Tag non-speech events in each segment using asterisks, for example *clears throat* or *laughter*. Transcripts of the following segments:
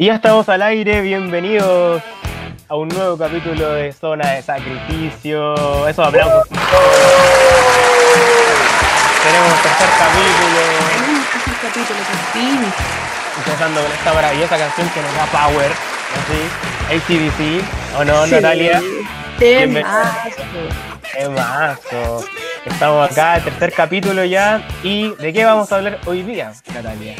Y ya estamos al aire, bienvenidos a un nuevo capítulo de Zona de Sacrificio. Eso aplausos. Tenemos un tercer capítulo. Tenemos el capítulo, por fin. Empezando con esta maravillosa canción que nos da power. ¿Así? ACDC, ¿o no, Sí. Natalia? Temazo. ¡Qué mazo! Estamos acá, tercer capítulo ya. ¿Y de qué vamos a hablar hoy día, Natalia?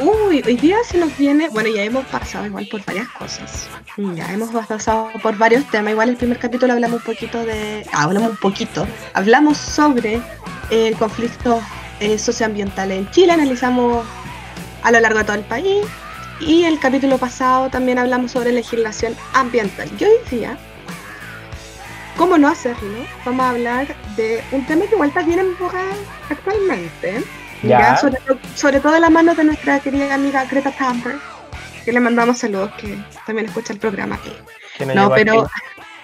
Uy, hoy día se nos viene, bueno, ya hemos pasado igual por varias cosas. Ya hemos pasado por varios temas. Igual el primer capítulo hablamos un poquito de, ah, hablamos un poquito, hablamos sobre el conflicto eh, socioambiental en Chile, analizamos a lo largo de todo el país. Y el capítulo pasado también hablamos sobre legislación ambiental. Y hoy día, ¿cómo no hacerlo? Vamos a hablar de un tema que igual está bien en boga actualmente. Ya. Ya, sobre, sobre todo de la mano de nuestra querida amiga Greta Thunberg, que le mandamos saludos, que también escucha el programa. Que No, pero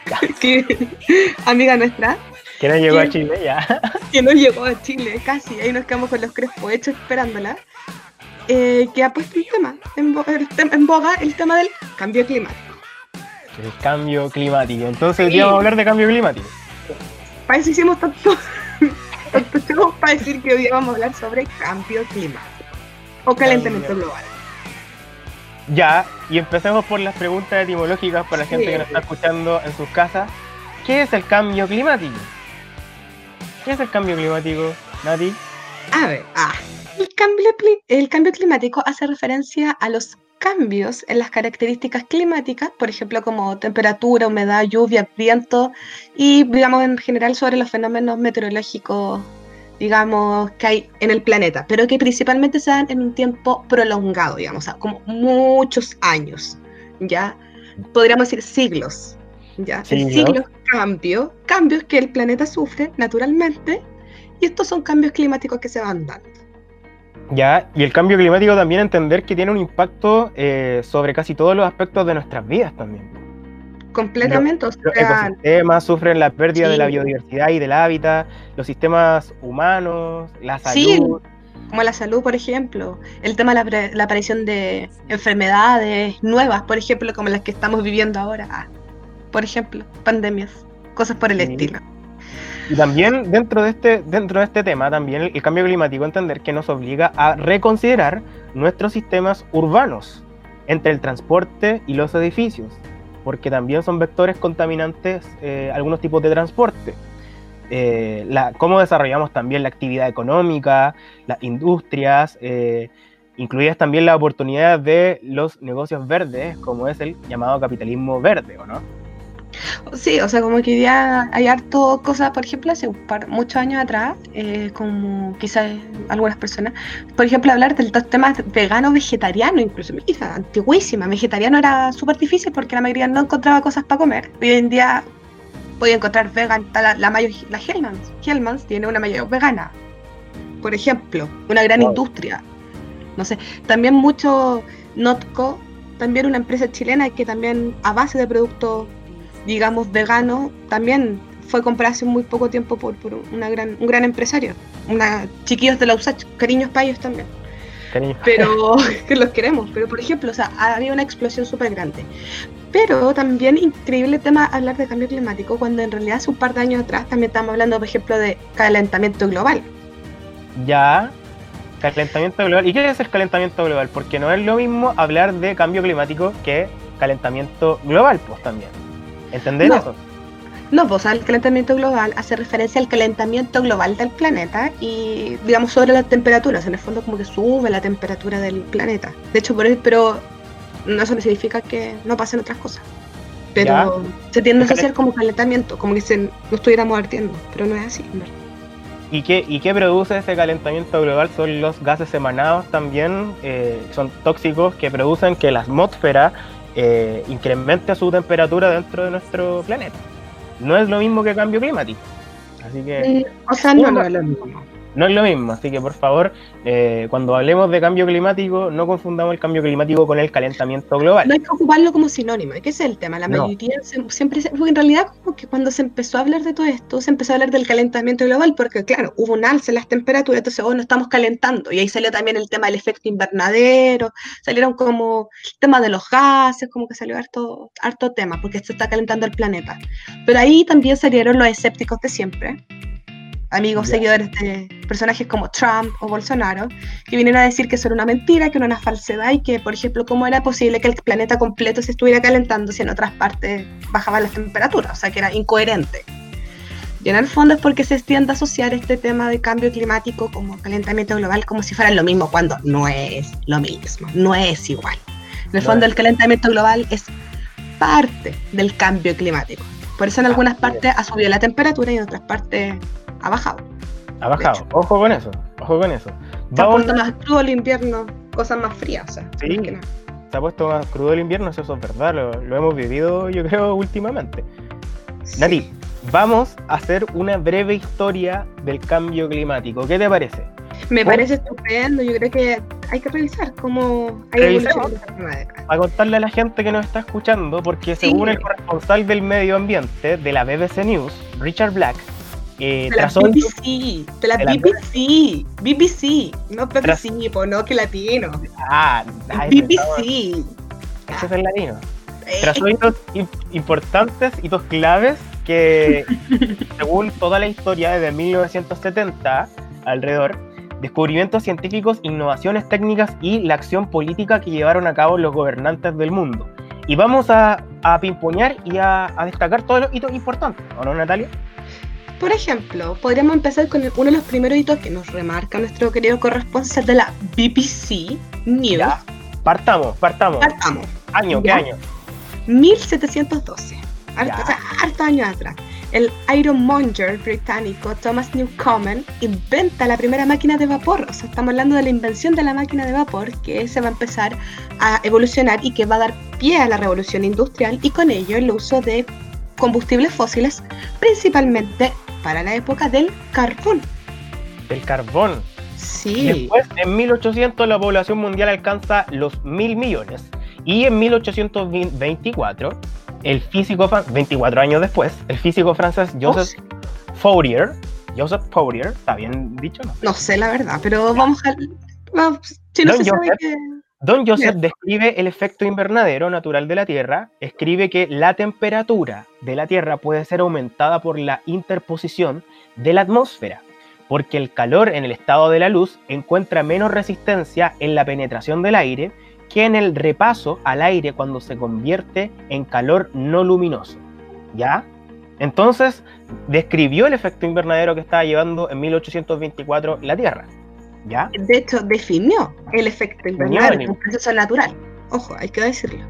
*laughs* que amiga nuestra, Que no llegó a. Chile ya. *laughs* que no llegó a Chile casi, ahí nos quedamos con los crespos hechos esperándola, eh, que ha puesto un tema en, el en boga, el tema del cambio climático. El cambio climático. Entonces, hoy Sí. día vamos a hablar de cambio climático. Para eso hicimos tanto, show para decir que hoy vamos a hablar sobre cambio climático o calentamiento global. Ya, y empecemos por las preguntas etimológicas para la gente Sí. que nos está escuchando en sus casas. ¿Qué es el cambio climático? ¿Qué es el cambio climático, Nati? A ver, ah, el, cambio, el cambio climático hace referencia a los cambios en las características climáticas, por ejemplo, como temperatura, humedad, lluvia, viento, y digamos en general sobre los fenómenos meteorológicos, digamos, que hay en el planeta, pero que principalmente se dan en un tiempo prolongado, digamos, o sea, como muchos años, ¿ya? Podríamos decir siglos, ¿ya? Siglos cambio, cambios que el planeta sufre naturalmente, y estos son cambios climáticos que se van dando. Ya, y el cambio climático también entender que tiene un impacto eh, sobre casi todos los aspectos de nuestras vidas también. Completamente, o Los sea, ecosistemas sufren la pérdida de la Sí. biodiversidad y del hábitat, los sistemas humanos, la Sí. salud. como la salud, por ejemplo, el tema de la, la aparición de enfermedades nuevas, por ejemplo, como las que estamos viviendo ahora, Ah, por ejemplo, pandemias, cosas por el Sí. estilo. Y también dentro de este, dentro de este tema, también el, el cambio climático, entender que nos obliga a reconsiderar nuestros sistemas urbanos entre el transporte y los edificios, porque también son vectores contaminantes eh, algunos tipos de transporte. Eh, la, cómo desarrollamos también la actividad económica, las industrias, eh, incluidas también las oportunidades de los negocios verdes, como es el llamado capitalismo verde, ¿o no? Sí, o sea, como que ya hay harto cosas, por ejemplo, hace un par, muchos años atrás, eh, como quizás algunas personas, por ejemplo, hablar del dos temas vegano, vegetariano, incluso, antiguísima, vegetariano era súper difícil porque la mayoría no encontraba cosas para comer. Hoy en día podía encontrar vegan, la, la mayo, la Hellmann's, Hellmann's tiene una mayo vegana, por ejemplo, una gran Wow. industria. No sé, también mucho Notco, también una empresa chilena que también a base de productos digamos, vegano, también fue comprado hace muy poco tiempo por, por una gran, un gran empresario. Una, chiquillos de la USACH, cariños ellos también. Cariño. Pero *laughs* *laughs* que los queremos. Pero, por ejemplo, o sea, había una explosión súper grande. Pero también increíble tema hablar de cambio climático, cuando en realidad hace un par de años atrás también estamos hablando, por ejemplo, de calentamiento global. Ya, calentamiento global. ¿Y qué es el calentamiento global? Porque no es lo mismo hablar de cambio climático que calentamiento global, pues también. ¿Entender No. eso? No, pues el calentamiento global hace referencia al calentamiento global del planeta y, digamos, sobre las temperaturas. En el fondo, como que sube la temperatura del planeta. De hecho, por pero no eso no significa que no pasen otras cosas. Pero se tiende a asociar como calentamiento, como que se, no estuviéramos ardiendo, pero no es así. en verdad. ¿Y qué, ¿Y qué produce ese calentamiento global? Son los gases emanados también, eh, son tóxicos que producen que la atmósfera eh, incremente su temperatura dentro de nuestro planeta. No es lo mismo que cambio climático. Así que... Mm, O sea, no, no es lo mismo. No es lo mismo, así que por favor, eh, cuando hablemos de cambio climático, no confundamos el cambio climático con el calentamiento global. No hay que ocuparlo como sinónimo, ¿qué es el tema? La mayoría siempre, porque en realidad como que cuando se empezó a hablar de todo esto, se empezó a hablar del calentamiento global, porque claro, hubo un alza en las temperaturas, entonces oh, no estamos calentando, y ahí salió también el tema del efecto invernadero, salieron como el tema de los gases, como que salió harto, harto tema, porque se está calentando el planeta. Pero ahí también salieron los escépticos de siempre, amigos, seguidores de personajes como Trump o Bolsonaro, que vinieron a decir que eso era una mentira, que era una falsedad y que, por ejemplo, cómo era posible que el planeta completo se estuviera calentando si en otras partes bajaban las temperaturas, o sea, que era incoherente. Y en el fondo es porque se tiende a asociar este tema de cambio climático como calentamiento global como si fuera lo mismo, cuando no es lo mismo, no es igual. En el fondo el calentamiento global es parte del cambio climático. Por eso en algunas partes ha subido la temperatura y en otras partes ha bajado. Ha bajado, ojo con eso, ojo con eso. Se ha puesto más crudo el invierno, cosas más frías, o sea, sí, se ha puesto más crudo el invierno, eso es verdad, lo, hemos vivido yo creo últimamente. Nati, vamos a hacer una breve historia del cambio climático, ¿qué te parece? Me parece estupendo, yo creo que hay que revisar cómo hay evolución A contarle a la gente que nos está escuchando, porque según el corresponsal del medio ambiente de la BBC News, Richard Black, eh, la BBC, de la BBC, BBC, no BBC, no que latino. Ah, BBC. Ese es el latino. Eh. Tras hitos importantes, hitos claves que, *laughs* según toda la historia desde 1970 alrededor, descubrimientos científicos, innovaciones técnicas y la acción política que llevaron a cabo los gobernantes del mundo. Y vamos a, a pimpoñar y a, a destacar todos los hitos importantes, ¿o no, Natalia? Por ejemplo, podríamos empezar con uno de los primeros hitos que nos remarca nuestro querido corresponsal de la BBC News. Partamos, partamos. Partamos. ¿Año? ¿Qué año? 1712. Harto, años atrás. El Ironmonger británico Thomas Newcomen inventa la primera máquina de vapor. O sea, estamos hablando de la invención de la máquina de vapor que se va a empezar a evolucionar y que va a dar pie a la revolución industrial y con ello el uso de combustibles fósiles, principalmente para la época del carbón. Del carbón. Sí. Después, en 1800, la población mundial alcanza los mil millones. Y en 1824, el físico, 24 años después, el físico francés Joseph Fourier, Joseph Fourier, ¿está bien dicho? No, no sé la verdad, pero vamos a... si no se sabe que... Don Joseph describe el efecto invernadero natural de la Tierra, escribe que la temperatura de la Tierra puede ser aumentada por la interposición de la atmósfera, porque el calor en el estado de la luz encuentra menos resistencia en la penetración del aire que en el repaso al aire cuando se convierte en calor no luminoso. ¿Ya? Entonces, describió el efecto invernadero que estaba llevando en 1824 la Tierra. De hecho, definió el efecto invernadero, un proceso natural. Ojo, hay que decirlo.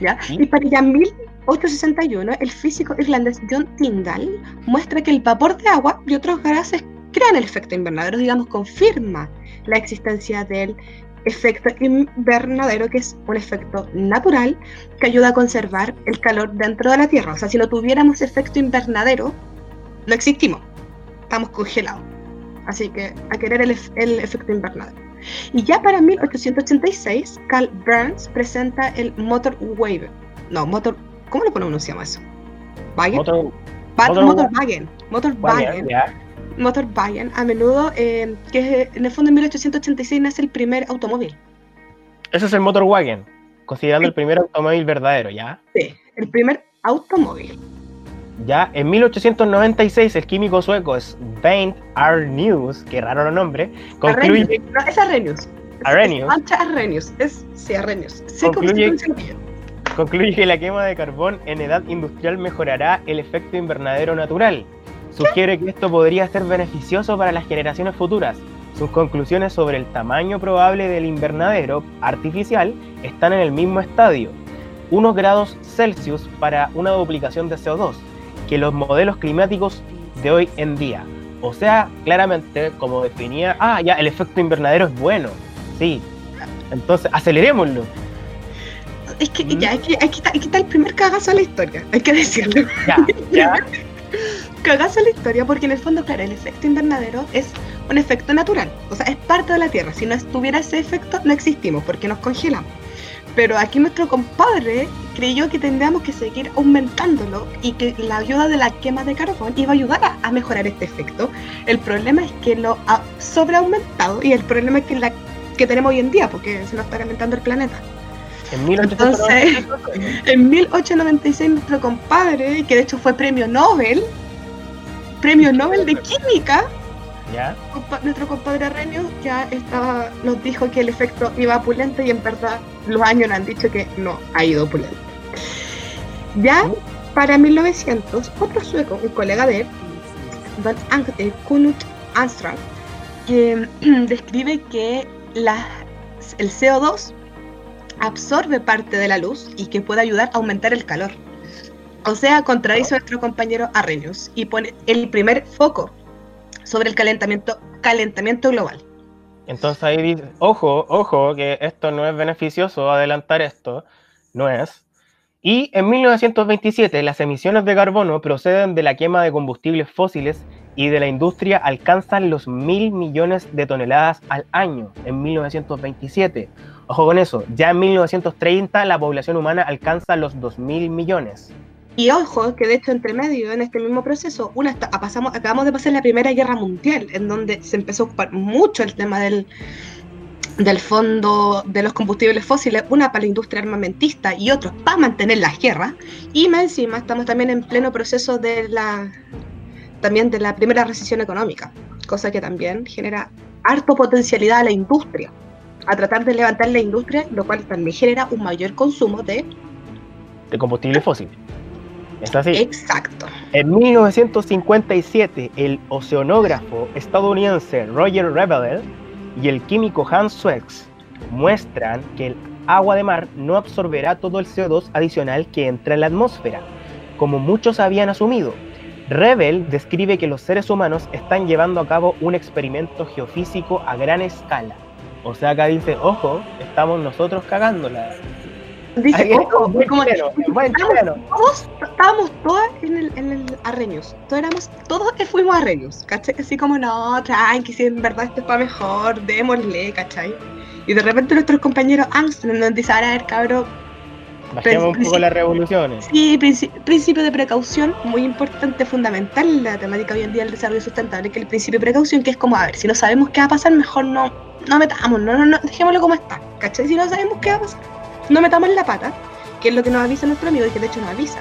¿ya? Y para ya 1861, el físico irlandés John Tyndall muestra que el vapor de agua y otros gases crean el efecto invernadero, digamos, confirma la existencia del efecto invernadero, que es un efecto natural que ayuda a conservar el calor dentro de la Tierra. O sea, si no tuviéramos efecto invernadero, no existimos, estamos congelados. Así que a querer el, efecto invernadero. Y ya para 1886, Carl Burns presenta el Motor Wave. No, Motor. ¿Cómo lo pronunciamos eso? ¿Wagen? Motor, motor, Motorwagen. Motorwagen. Motorwagen, a menudo, eh, que en el fondo en 1886 nace el primer automóvil. Ese es el Motorwagen, considerando el primer automóvil verdadero, ¿ya? Sí, el primer automóvil. Ya en 1896 el químico sueco Svein Arrhenius, que raro el nombre, concluye... No, es Arrhenius. Arrhenius. Es Arrhenius, es, sí, Arrhenius. concluye, concluye que la quema de carbón en edad industrial mejorará el efecto invernadero natural. Sugiere que esto podría ser beneficioso para las generaciones futuras. Sus conclusiones sobre el tamaño probable del invernadero artificial están en el mismo estadio, unos grados Celsius para una duplicación de CO2 que los modelos climáticos de hoy en día. O sea, claramente, como definía, ah, ya, el efecto invernadero es bueno. Sí. Entonces, acelerémoslo. Es que ya, hay que, hay que, el primer cagazo a la historia, hay que decirlo. Ya, ya. *laughs* cagazo a la historia, porque en el fondo, claro, el efecto invernadero es un efecto natural. O sea, es parte de la Tierra. Si no estuviera ese efecto, no existimos porque nos congelamos. Pero aquí nuestro compadre creyó que tendríamos que seguir aumentándolo y que la ayuda de la quema de carbón iba a ayudar a, mejorar este efecto. El problema es que lo ha sobreaumentado y el problema es que la que tenemos hoy en día, porque se nos está calentando el planeta. En 1896, *laughs* en 1896 nuestro compadre, que de hecho fue premio Nobel, premio Nobel de Química, nuestro compadre Arrhenius ya estaba, nos dijo que el efecto iba opulente y en verdad los años nos han dicho que no ha ido opulente. Ya para 1900, otro sueco, un colega de él, Van Knut Armstrong, que *clears throat* describe que la, el CO2 absorbe parte de la luz y que puede ayudar a aumentar el calor. O sea, contradice a nuestro compañero Arrhenius y pone el primer foco sobre el calentamiento, calentamiento global. Entonces ahí dice, ojo, ojo, que esto no es beneficioso, adelantar esto, no es. Y en 1927 las emisiones de carbono proceden de la quema de combustibles fósiles y de la industria alcanzan los mil millones de toneladas al año en 1927. Ojo con eso, ya en 1930 la población humana alcanza los 2 mil millones. Y ojo, que de hecho entre medio, en este mismo proceso, una pasamos, acabamos de pasar la Primera Guerra Mundial, en donde se empezó a ocupar mucho el tema del, del fondo de los combustibles fósiles, una para la industria armamentista y otros para mantener las guerras. Y más encima estamos también en pleno proceso de la también de la primera recesión económica, cosa que también genera harto potencialidad a la industria, a tratar de levantar la industria, lo cual también genera un mayor consumo de, de combustible fósil. ¿Es así? Exacto. En 1957, el oceanógrafo estadounidense Roger Rebel y el químico Hans Swex muestran que el agua de mar no absorberá todo el CO2 adicional que entra en la atmósfera, como muchos habían asumido. Rebel describe que los seres humanos están llevando a cabo un experimento geofísico a gran escala. O sea, acá dice, ojo, estamos nosotros cagándola. Como, todos, estábamos todas en el, en el Arrenius. Todos éramos, todos fuimos Arrenius, ¿cachai? Así como, no, tranqui, si en verdad esto es para mejor, démosle, ¿cachai? Y de repente nuestros compañeros Armstrong nos dicen, a ver, cabrón. Bajemos un poco las revoluciones. Sí, principio de precaución, muy importante, fundamental en la temática hoy en día del desarrollo sustentable, que el principio de precaución, que es como, a ver, si no sabemos qué va a pasar, mejor no, no metamos, no, no, no, dejémoslo como está, ¿cachai? Si no sabemos qué va a pasar no metamos la pata, que es lo que nos avisa nuestro amigo y que de hecho nos avisa.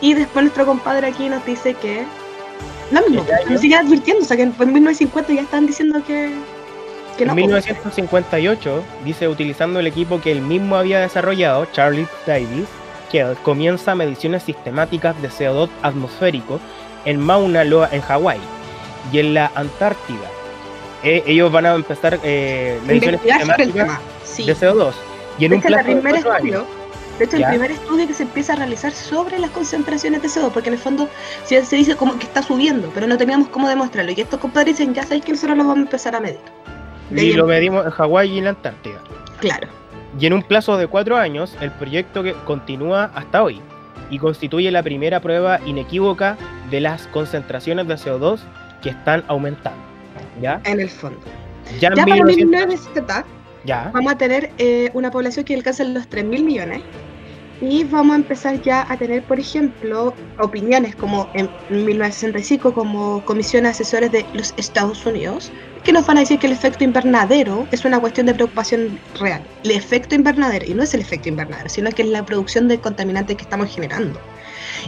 Y después nuestro compadre aquí nos dice que lo mismo, nos sigue advirtiendo, o sea que en 1950 ya están diciendo que, que no. En 1958 dice utilizando el equipo que él mismo había desarrollado, Charlie Davis, que comienza mediciones sistemáticas de CO2 atmosférico en Mauna Loa en Hawái y en la Antártida. Eh, ellos van a empezar eh, mediciones sistemáticas de CO2 y en un plazo de hecho, el primer estudio que se empieza a realizar sobre las concentraciones de CO2, porque en el fondo se, se dice como que está subiendo, pero no teníamos cómo demostrarlo. Y estos compadres dicen, ya sabéis que nosotros lo vamos a empezar a medir. y lo medimos en Hawái y en la Antártida. Claro. Y en un plazo de cuatro años, el proyecto que continúa hasta hoy y constituye la primera prueba inequívoca de las concentraciones de CO2 que están aumentando. ¿Ya? En el fondo. Ya, en para 1970 Vamos a tener eh, una población que alcanza los 3.000 millones y vamos a empezar ya a tener, por ejemplo, opiniones como en 1965 como comisión de asesores de los Estados Unidos, que nos van a decir que el efecto invernadero es una cuestión de preocupación real. El efecto invernadero, y no es el efecto invernadero, sino que es la producción de contaminantes que estamos generando.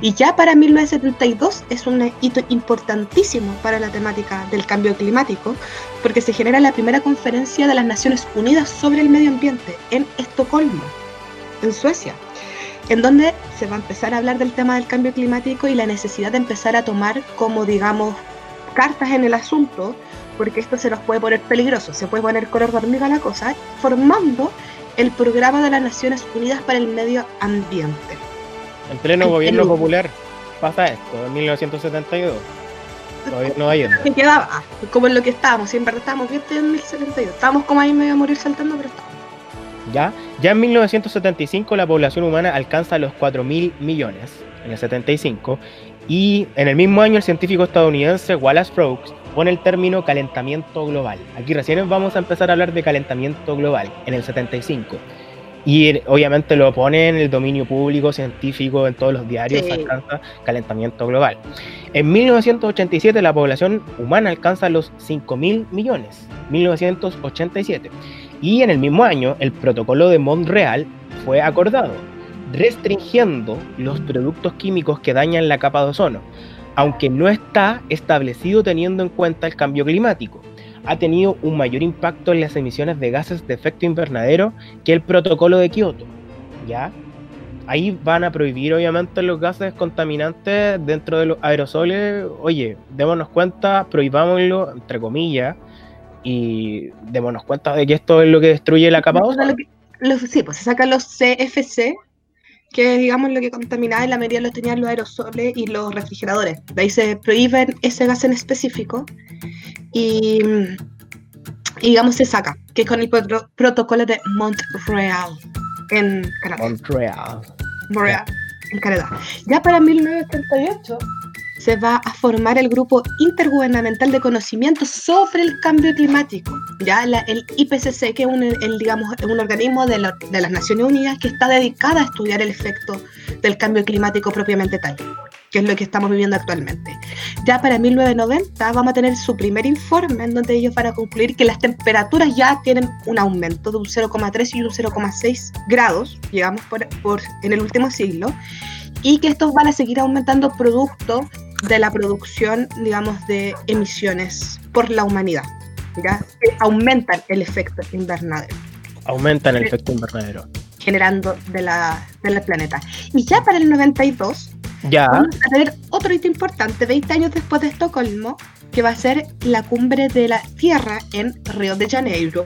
Y ya para 1972 es un hito importantísimo para la temática del cambio climático, porque se genera la primera conferencia de las Naciones Unidas sobre el medio ambiente en Estocolmo, en Suecia, en donde se va a empezar a hablar del tema del cambio climático y la necesidad de empezar a tomar como, digamos, cartas en el asunto, porque esto se nos puede poner peligroso, se puede poner color de hormiga la cosa, formando el programa de las Naciones Unidas para el Medio Ambiente. En pleno *laughs* gobierno popular pasa esto, en 1972. Gobierno de Allende. Que quedaba, como en lo que estábamos, verdad estábamos bien en 1972. Estábamos como ahí medio a morir saltando, pero estábamos. Ya, ya en 1975 la población humana alcanza los 4.000 millones, en el 75, Y en el mismo año el científico estadounidense Wallace Brooks pone el término calentamiento global. Aquí recién vamos a empezar a hablar de calentamiento global, en el 75. Y obviamente lo pone en el dominio público, científico, en todos los diarios, alcanza calentamiento global. En 1987 la población humana alcanza los 5 mil millones, 1987. Y en el mismo año el protocolo de Montreal fue acordado, restringiendo los productos químicos que dañan la capa de ozono, aunque no está establecido teniendo en cuenta el cambio climático ha tenido un mayor impacto en las emisiones de gases de efecto invernadero que el protocolo de Kioto. ¿Ya? Ahí van a prohibir obviamente los gases contaminantes dentro de los aerosoles. Oye, démonos cuenta, prohibámoslo, entre comillas, y démonos cuenta de que esto es lo que destruye la capa Sí, pues se sacan los CFC, que digamos lo que contaminaba en la medida los tenían los aerosoles y los refrigeradores. De ahí se prohíben ese gas en específico y, digamos se saca, que es con el protocolo de Montreal en Canadá. Montreal. Montreal, en Canadá. Ya para 1938 se va a formar el Grupo Intergubernamental de Conocimiento sobre el Cambio Climático, ya el IPCC, que es un, organismo de, las Naciones Unidas que está dedicada a estudiar el efecto del cambio climático propiamente tal que es lo que estamos viviendo actualmente. Ya para 1990 vamos a tener su primer informe en donde ellos van a concluir que las temperaturas ya tienen un aumento de un 0,3 y un 0,6 grados, llegamos por, por, en el último siglo, y que estos van a seguir aumentando producto de la producción, digamos, de emisiones por la humanidad. ¿ya? Que aumentan el efecto invernadero. Aumentan el efecto invernadero. Generando de la, del planeta. Y ya para el 92 ya. Vamos a tener otro hito importante, 20 años después de Estocolmo, que va a ser la cumbre de la Tierra en Río de Janeiro,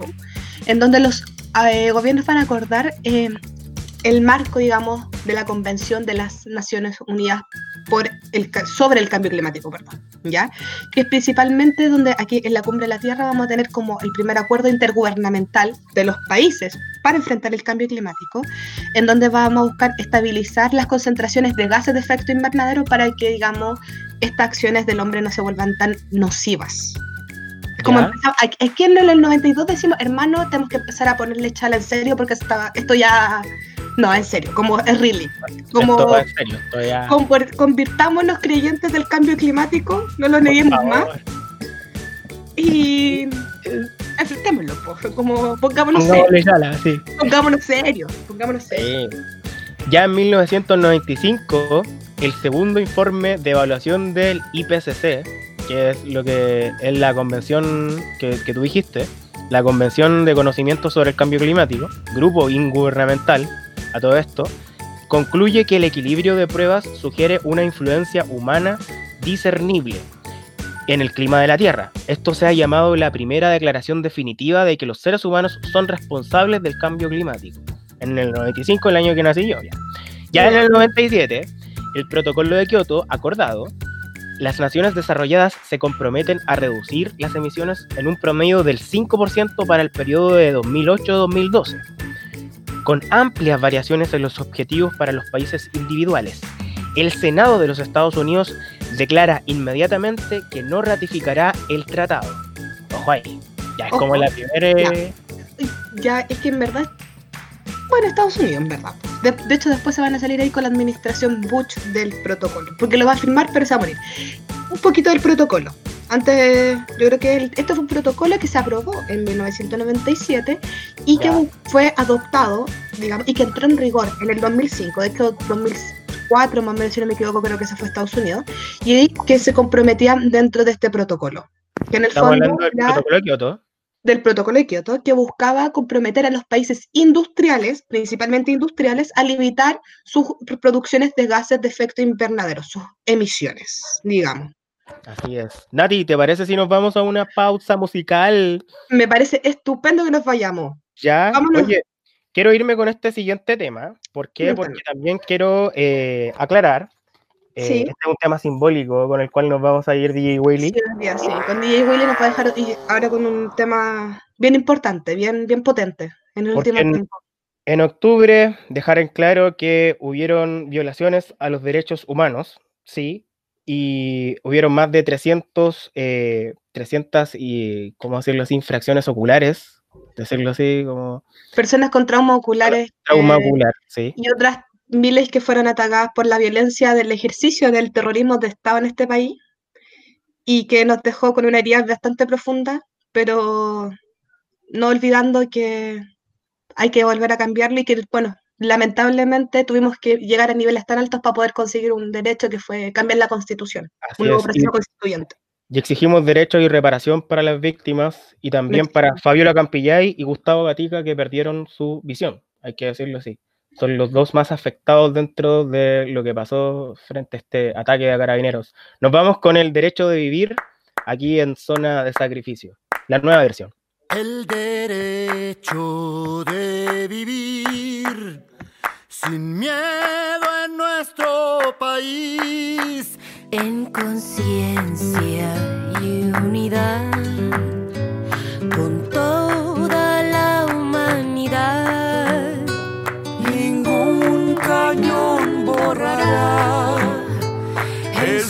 en donde los eh, gobiernos van a acordar eh, el marco, digamos, de la Convención de las Naciones Unidas por el, sobre el cambio climático, perdón, ¿ya? Que es principalmente donde aquí en la Cumbre de la Tierra vamos a tener como el primer acuerdo intergubernamental de los países para enfrentar el cambio climático, en donde vamos a buscar estabilizar las concentraciones de gases de efecto invernadero para que, digamos, estas acciones del hombre no se vuelvan tan nocivas. Como aquí en el 92 decimos, hermano, tenemos que empezar a ponerle chala en serio porque esto ya no, en serio, como es really. Como, convirtamos los creyentes del cambio climático, no lo neguemos más. Y enfrentémoslo, como pongámonos serios. sí. Pongámonos serios, pongámonos serios. Ya en 1995, el segundo informe de evaluación del IPCC, que es lo que es la convención que, que tú dijiste, la Convención de Conocimiento sobre el Cambio Climático, grupo ingubernamental a todo esto, concluye que el equilibrio de pruebas sugiere una influencia humana discernible en el clima de la Tierra. Esto se ha llamado la primera declaración definitiva de que los seres humanos son responsables del cambio climático. En el 95, el año que nací yo, ya. Ya en el 97, el protocolo de Kioto acordado, las naciones desarrolladas se comprometen a reducir las emisiones en un promedio del 5% para el periodo de 2008-2012 con amplias variaciones en los objetivos para los países individuales. El Senado de los Estados Unidos declara inmediatamente que no ratificará el tratado. Ojo ahí, ya es como la primera... Ya. es que en verdad... Bueno, Estados Unidos, en verdad. De, hecho, después se van a salir ahí con la administración Bush del protocolo, porque lo va a firmar, pero se va a morir. Un poquito del protocolo. Antes, yo creo que esto fue un protocolo que se aprobó en 1997 y que fue adoptado, digamos, y que entró en rigor en el 2005. De hecho, 2004, más o menos, si no me equivoco, creo que se fue a Estados Unidos, y que se comprometían dentro de este protocolo. Que en el Estamos fondo, del protocolo de Kioto. Del protocolo de Kioto, que buscaba comprometer a los países industriales, principalmente industriales, a limitar sus producciones de gases de efecto invernadero, sus emisiones, digamos. Así es. Nati, ¿te parece si nos vamos a una pausa musical? Me parece estupendo que nos vayamos. Ya, oye, quiero irme con este siguiente tema. ¿Por qué? Porque también quiero eh, aclarar. Eh, este es un tema simbólico con el cual nos vamos a ir DJ Willy. Sí, con DJ Willy nos va a dejar ahora con un tema bien importante, bien, bien potente en el último tiempo. En octubre dejar en claro que hubieron violaciones a los derechos humanos, sí, y hubieron más de 300, 300 eh, y, ¿cómo decirlo así?, infracciones oculares, decirlo así, como... Personas con trauma oculares. Trauma eh, ocular, sí. Y otras miles que fueron atacadas por la violencia del ejercicio del terrorismo de Estado en este país y que nos dejó con una herida bastante profunda, pero no olvidando que hay que volver a cambiarlo y que, bueno, lamentablemente tuvimos que llegar a niveles tan altos para poder conseguir un derecho que fue cambiar la constitución, un nuevo proceso constituyente. Y exigimos derechos y reparación para las víctimas y también para Fabiola Campillay y Gustavo Gatica que perdieron su visión, hay que decirlo así. Son los dos más afectados dentro de lo que pasó frente a este ataque a carabineros. Nos vamos con el derecho de vivir aquí en zona de sacrificio, la nueva versión. El derecho de vivir sin miedo en nuestro país. En conciencia y unidad con toda la humanidad. Ningún cañón borrará el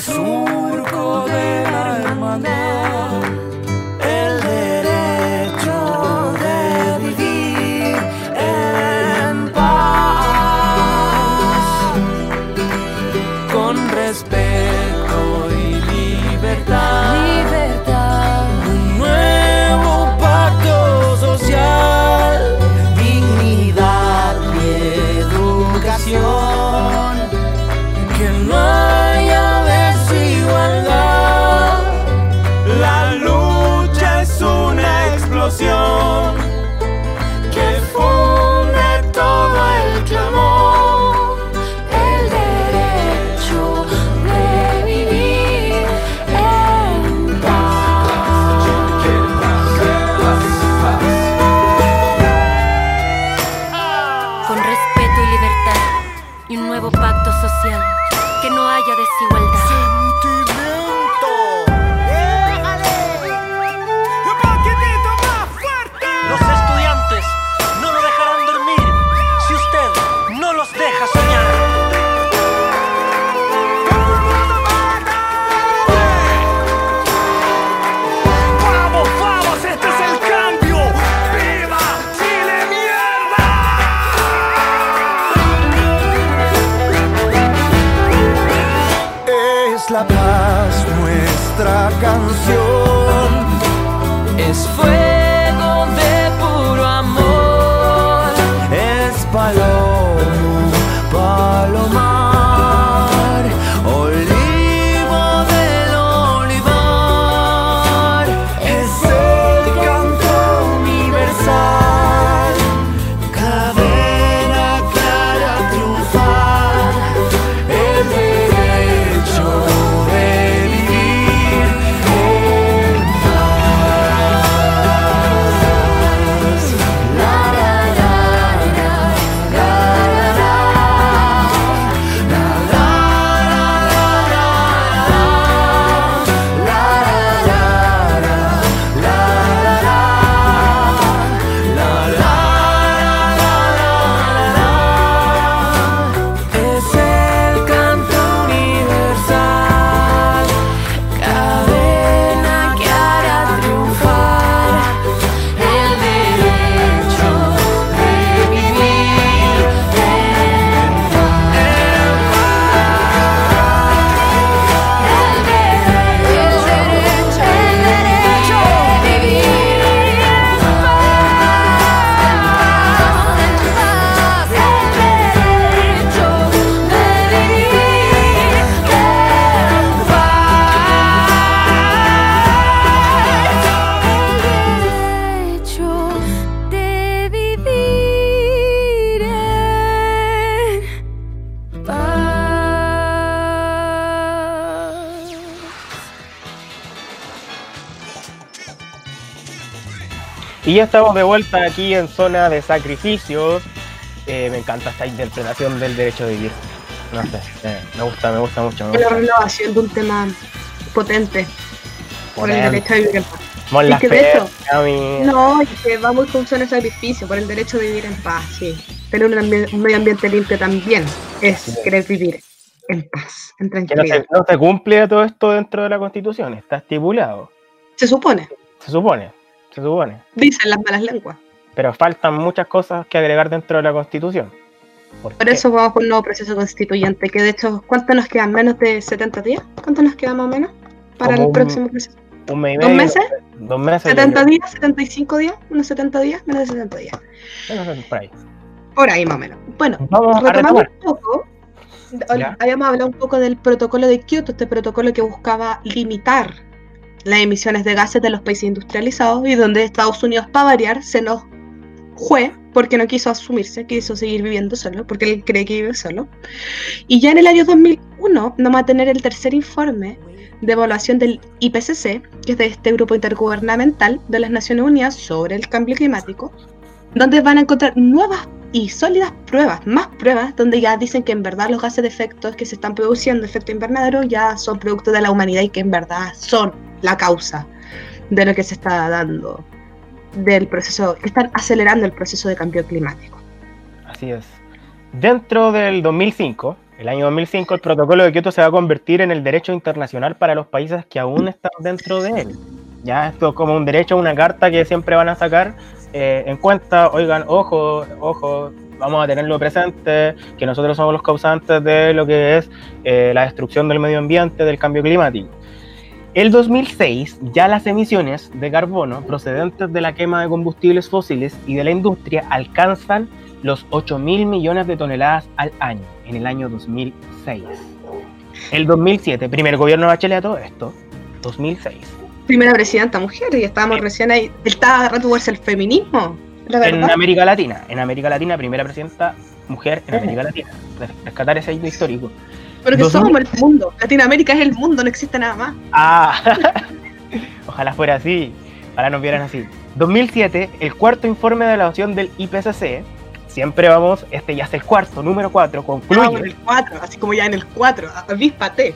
Y ya estamos de vuelta aquí en zona de sacrificios. Eh, me encanta esta interpretación del derecho de vivir. No sé, eh, me gusta, me gusta mucho. la renovación de un tema potente por el derecho de vivir en paz. y que de hecho, no, y que va muy con zona de sacrificio por el derecho de vivir en paz, sí. Tener un, medio ambiente limpio también es querer vivir. en paz, en Que no tranquilidad. se, no se cumple todo esto dentro de la Constitución, está estipulado. Se supone, Se supone, se supone. dicen las malas lenguas. Pero faltan muchas cosas que agregar dentro de la Constitución. ¿Por eso vamos por un nuevo proceso constituyente, que de hecho, ¿cuánto nos quedan? ¿Menos de 70 días? ¿Cuánto nos queda más o menos para Como el próximo proceso? Un mes y ¿Dos medio, meses? Dos meses. yo ¿70 creo. días? ¿75 días? ¿Unos 70 días? Menos de 70 días. Por ahí. Por ahí más o menos. Bueno, Vamos retomando un poco, Ya. habíamos hablado un poco del protocolo de Kioto, este protocolo que buscaba limitar las emisiones de gases de los países industrializados y donde Estados Unidos, para variar, se nos fue porque no quiso asumirse, quiso seguir viviendo solo, porque él cree que vive solo. Y ya en el año 2001 vamos a tener el tercer informe de evaluación del IPCC, que es de este grupo intergubernamental de las Naciones Unidas sobre el cambio climático, donde van a encontrar nuevas y sólidas pruebas, más pruebas, donde ya dicen que en verdad los gases de efecto que se están produciendo, efecto invernadero, ya son producto de la humanidad y que en verdad son la causa de lo que se está dando, del proceso, que están acelerando el proceso de cambio climático. Así es. Dentro del 2005, el año 2005, el protocolo de Kioto se va a convertir en el derecho internacional para los países que aún están dentro de él. Ya esto es como un derecho, una carta que siempre van a sacar eh, en cuenta, oigan, ojo, ojo, vamos a tenerlo presente, que nosotros somos los causantes de lo que es eh, la destrucción del medio ambiente, del cambio climático. El 2006, ya las emisiones de carbono procedentes de la quema de combustibles fósiles y de la industria alcanzan los 8 mil millones de toneladas al año, en el año 2006. El 2007, primer gobierno de Bachelet a todo esto, 2006. Primera presidenta mujer, y estábamos Sí. recién ahí, estaba fuerza el feminismo, la En. América Latina, en América Latina, primera presidenta mujer en América Latina. Rescatar ese hito histórico. Porque 2000. somos el mundo, Latinoamérica es el mundo, no existe nada más. Ah, *laughs* ojalá fuera así, ojalá nos vieran así. 2007, el cuarto informe de evaluación del IPCC, siempre vamos, este ya es el cuarto, número 4, concluye. En el 4, así como ya en el 4, avíspate.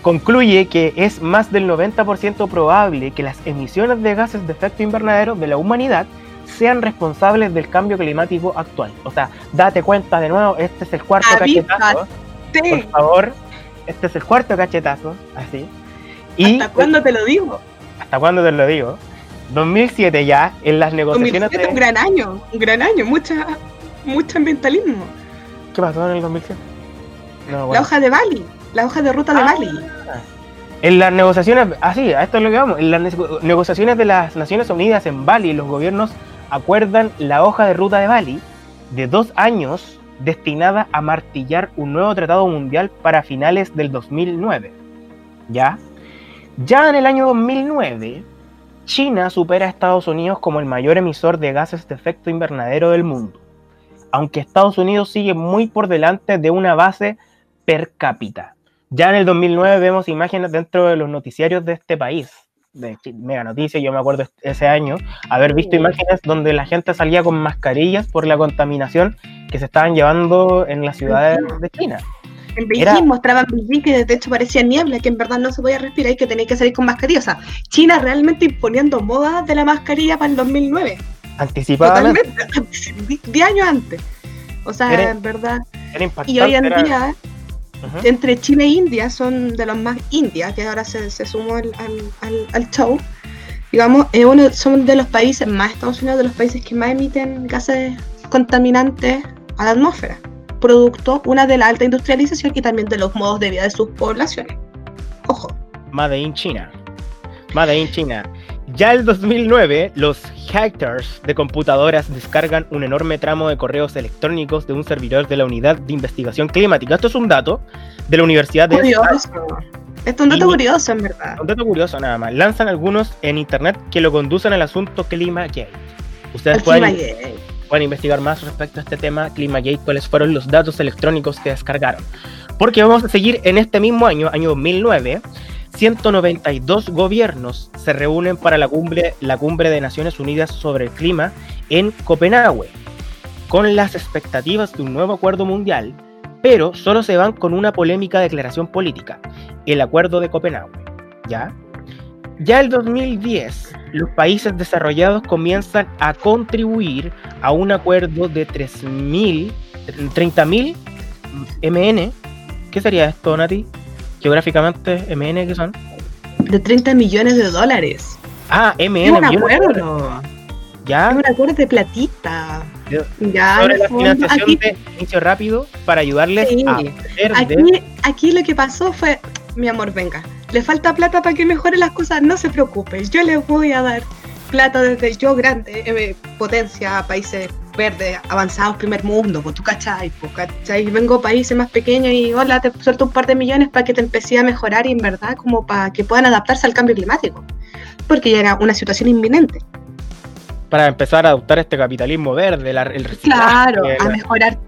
concluye que es más del 90% probable que las emisiones de gases de efecto invernadero de la humanidad sean responsables del cambio climático actual. O sea, date cuenta de nuevo, este es el cuarto Avíspate. Por favor, este es el cuarto cachetazo, así. Y ¿Hasta cuándo te lo digo? ¿hasta cuándo te lo digo? 2007 ya, en las negociaciones 2007 un de... gran año, un gran año, mucha, mucho ambientalismo. ¿Qué pasó en el 2007? No, La hoja de Bali, la hoja de ruta de Ah. Bali. En las negociaciones, así, a esto es lo que vamos, en las nego- negociaciones de las Naciones Unidas en Bali, los gobiernos acuerdan la hoja de ruta de Bali de dos años destinada a martillar un nuevo tratado mundial para finales del 2009. ¿Ya? Ya en el año 2009, China supera a Estados Unidos como el mayor emisor de gases de efecto invernadero del mundo, aunque Estados Unidos sigue muy por delante de una base per cápita. Ya en el 2009 vemos imágenes dentro de los noticiarios de este país, de Mega Noticias, yo me acuerdo ese año, haber visto imágenes donde la gente salía con mascarillas por la contaminación que se estaban llevando en las ciudades de China. En Beijing Era- mostraban Beijing que de hecho parecía niebla, que en verdad no se podía respirar y que tenía que salir con mascarilla. O sea, China realmente imponiendo moda de la mascarilla para el 2009. Anticipadamente, Totalmente, *laughs* 10 años antes. O sea, Era- en verdad. era impactante. Y hoy en era- entre China e India son de los más India, que ahora se, se sumó al, al, al- al show. Digamos, es uno, son de los países, más Estados Unidos, de los países que más emiten gases contaminantes a la atmósfera. Producto, una de la alta industrialización y también de los modos de vida de sus poblaciones. Ojo. Made in China. Made in China. Ya el 2009, los hackers de computadoras descargan un enorme tramo de correos electrónicos de un servidor de la Unidad de Investigación Climática. Esto es un dato de la Universidad de... Curioso. Es un dato curioso, en verdad. Un dato curioso nada más. Lanzan algunos en internet que lo conducen al asunto Climagate. Ustedes pueden, pueden investigar más respecto a este tema Climagate, cuáles fueron los datos electrónicos que descargaron. Porque vamos a seguir en este mismo año, año 2009, 192 gobiernos se reúnen para la cumbre, la cumbre de Naciones Unidas sobre el clima en Copenhague, con las expectativas de un nuevo acuerdo mundial, pero solo se van con una polémica declaración política, el acuerdo de Copenhague. ¿Ya? Ya el 2010, los países desarrollados comienzan a contribuir a un acuerdo de 3.000, 30.000 MN ¿Qué sería esto, Nati? Geográficamente, MN, ¿qué son? De 30 millones de dólares. Ah, MN, un acuerdo. Ya, un acuerdo de platita. Ya, sobre la financiación aquí, de inicio rápido para ayudarles Sí. a de... aquí, aquí lo que pasó fue, mi amor, venga, le falta plata para que mejore las cosas, no se preocupe, yo le voy a dar plata desde yo grande, eh, potencia, países verdes, avanzados, primer mundo, pues tú cachai, pues cachai, vengo a países más pequeños y hola, te suelto un par de millones para que te empecé a mejorar y en verdad como para que puedan adaptarse al cambio climático, porque ya era una situación inminente. para empezar a adoptar este capitalismo verde, la- el reciclaje. Claro, a mejorar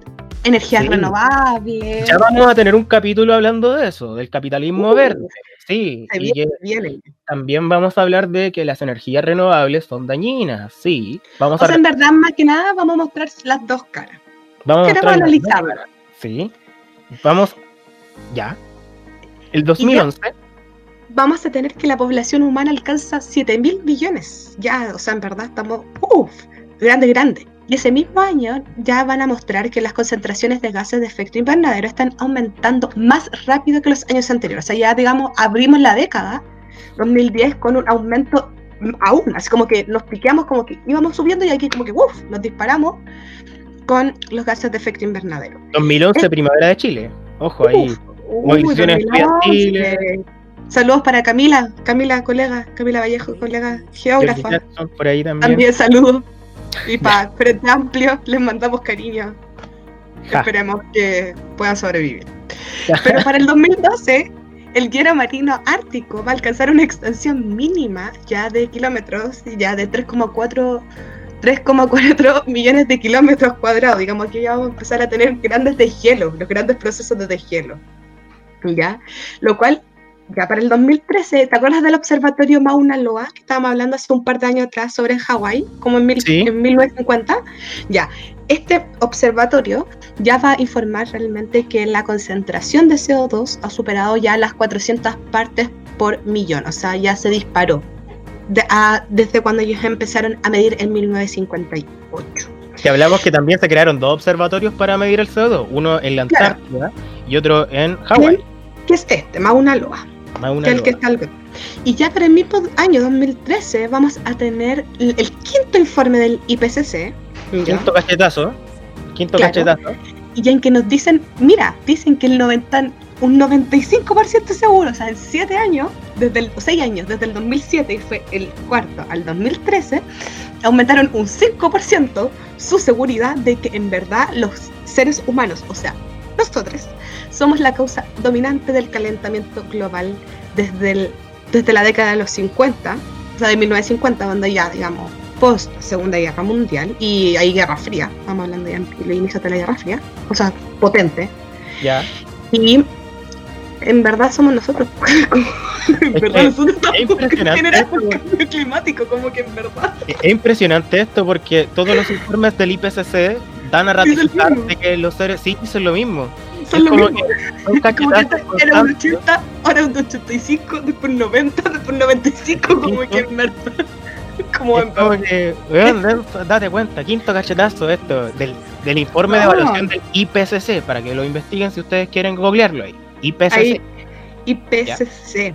energías Sí. renovables. Ya vamos a tener un capítulo hablando de eso, del capitalismo Uh, verde. Sí, Se y que viene, viene. también vamos a hablar de que las energías renovables son dañinas. Sí, vamos O a, sea, en verdad, más que nada, vamos a mostrar las dos caras. vamos a Queremos mostrar- analizarlas. Sí, vamos. Ya. El 2011. Vamos a tener que la población humana alcanza 7 mil billones. Ya, o sea, en verdad estamos, uff, grande, grande. Y ese mismo año ya van a mostrar que las concentraciones de gases de efecto invernadero están aumentando más rápido que los años anteriores. O sea, ya, digamos, abrimos la década 2010 con un aumento aún, así como que nos piqueamos, como que íbamos subiendo y aquí como que, uff, nos disparamos con los gases de efecto invernadero. 2011, primavera de Chile. Ojo ahí. Uy, Movilizaciones 2011. estudiantiles. Saludos para Camila, Camila, colega, Camila Vallejo, colega, geógrafa. Por ahí también. También saludos. Y para Frente Amplio les mandamos cariño. Ja. Esperemos que puedan sobrevivir. Pero para el 2012, el hielo marino ártico va a alcanzar una extensión mínima ya de kilómetros, ya de 3,4 3,4 *laughs* millones de kilómetros cuadrados. Digamos que ya vamos a empezar a tener grandes deshielo, los grandes procesos de deshielo. ¿Ya? Lo cual, ya para el 2013, ¿te acuerdas del observatorio Mauna Loa que estábamos hablando hace un par de años atrás sobre Hawái, como en, mil- Sí. en 1950? Ya, este observatorio ya va a informar realmente que la concentración de CO2 ha superado ya las 400 partes por millón, o sea, ya se disparó de- a- desde cuando ellos empezaron a medir en 1958. Que hablamos que también se crearon dos observatorios para medir el CO2, uno en la Claro. Antártida y otro en Hawái. ¿Qué es este? Mauna Loa. Que el que al- Y ya para el mismo año 2013 vamos a tener el, el quinto informe del IPCC. ¿ya? Quinto cachetazo. Quinto Claro. cachetazo. y en que nos dicen, mira, dicen que el 90, un 95% seguro, o sea, en 7 años, desde el 6 años, desde el 2007 y fue el cuarto al 2013, aumentaron un 5% su seguridad de que en verdad los seres humanos, o sea, nosotros, somos la causa dominante del calentamiento global desde, el, desde la década de los 50, o sea, de 1950, donde ya, digamos, post Segunda Guerra Mundial y hay Guerra Fría, estamos hablando ya del inicio de la Guerra Fría, o sea, potente, Ya. y en verdad somos nosotros. *laughs* en Es verdad nosotros estamos generando cambio climático, como que en verdad. Es impresionante esto porque todos los informes del IPCC dan a *laughs* ratificar de que los seres sí dicen lo mismo. Son lo mismo. que Como era un constantes. 80, ahora un 85, después 90, después 95, como que en verdad. Como en Es como que, *laughs* weón, date cuenta, quinto cachetazo esto, del, del informe de No. evaluación del IPCC, para que lo investiguen si ustedes quieren googlearlo ahí. IPCC. Ahí, IPCC.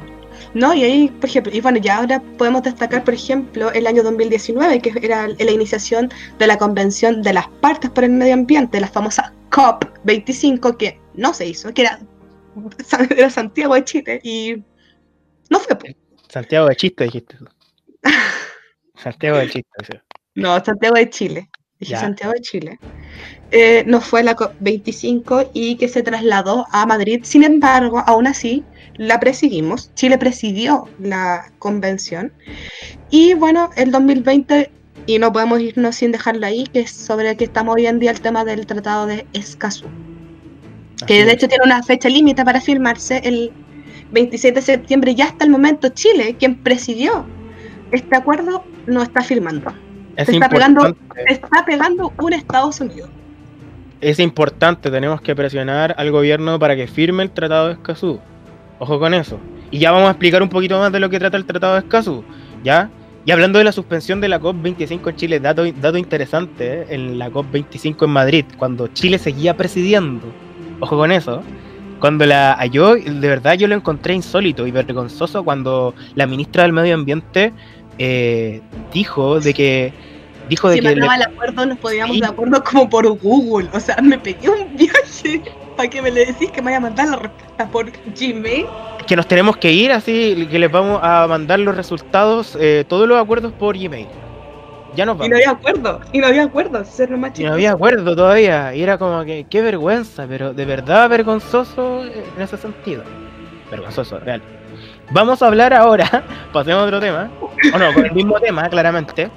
No, y ahí, por ejemplo, y bueno, ya ahora podemos destacar, por ejemplo, el año 2019, que era la iniciación de la Convención de las Partes por el Medio Ambiente, la famosa COP25, que no se hizo, que era, *laughs* era Santiago de Chile, y no fue. Santiago de Chiste, dijiste. *laughs* Santiago de Chiste, sí. No, Santiago de Chile. Dije Ya. Santiago de Chile. Eh, no fue la COP25 y que se trasladó a Madrid. Sin embargo, aún así, la presidimos. Chile presidió la convención. Y bueno, el 2020, y no podemos irnos sin dejarlo ahí, que es sobre el que estamos hoy en día, el tema del Tratado de Escazú. Que de es. hecho tiene una fecha límite para firmarse el 27 de septiembre. Ya hasta el momento, Chile, quien presidió este acuerdo, no está firmando es se está pegando- se está pegando un Estados Unidos. es importante, tenemos que presionar al gobierno para que firme el Tratado de Escazú. Ojo con eso. Y ya vamos a explicar un poquito más de lo que trata el Tratado de Escazú. ¿Ya? Y hablando de la suspensión de la COP25 en Chile, dato, dato interesante, ¿eh? en la COP25 en Madrid, cuando Chile seguía presidiendo, ojo con eso, Cuando la a yo, de verdad yo lo encontré insólito y vergonzoso cuando la ministra del Medio Ambiente eh, dijo de que dijo de Si que le- el acuerdo, nos podíamos Sí. de acuerdo como por Google. O sea, me pedí un viaje para que me le decís que me vaya a mandar la respuesta por Gmail. que nos tenemos que ir así que les vamos a mandar los resultados eh, todos los acuerdos por Gmail. Ya nos Y vamos. no había acuerdo. Y no había acuerdo. Ser lo más Y no había acuerdo todavía. Y era como que, qué vergüenza, pero de verdad vergonzoso en ese sentido. Vergonzoso, real. Vamos a hablar ahora, *laughs* pasemos a otro tema. O no, con el mismo tema, claramente.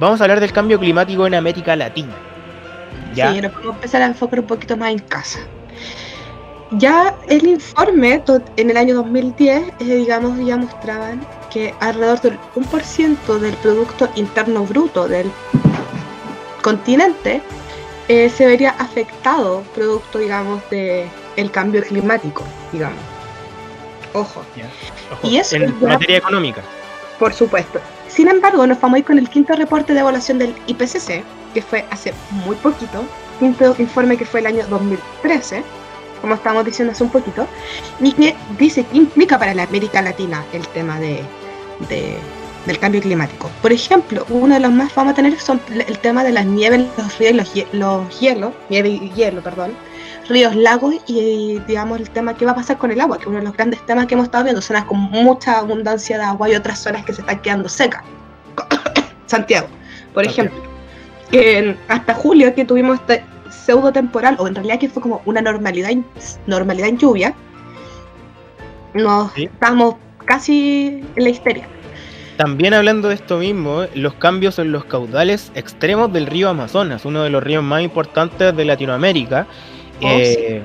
Vamos a hablar del cambio climático en América Latina. ¿Ya? Sí, nos podemos empezar a enfocar un poquito más en casa. Ya el informe en el año 2010, eh, digamos, ya mostraban que alrededor del 1% del Producto Interno Bruto del continente eh, se vería afectado producto, digamos, de el cambio climático, digamos. Ojo. Ojo, y eso en ya- materia económica. Por supuesto. Sin embargo, nos vamos a ir con el quinto reporte de evaluación del IPCC, que fue hace muy poquito, quinto informe que fue el año 2013, como estábamos diciendo hace un poquito, y que dice que implica para la América Latina el tema de, de- del cambio climático. Por ejemplo, uno de los más vamos a tener son el tema de las nieves, los ríos, los, los hielos, nieve y hielo, perdón, ríos, lagos y digamos el tema que va a pasar con el agua, que es uno de los grandes temas que hemos estado viendo, zonas con mucha abundancia de agua y otras zonas que se están quedando secas. *coughs* Santiago, por Santiago. ejemplo, que hasta julio que tuvimos este pseudo temporal, o en realidad que fue como una normalidad, en- normalidad en lluvia, nos Sí. estamos casi en la histeria. También hablando de esto mismo, los cambios en los caudales extremos del río Amazonas, uno de los ríos más importantes de Latinoamérica. Oh, Eh,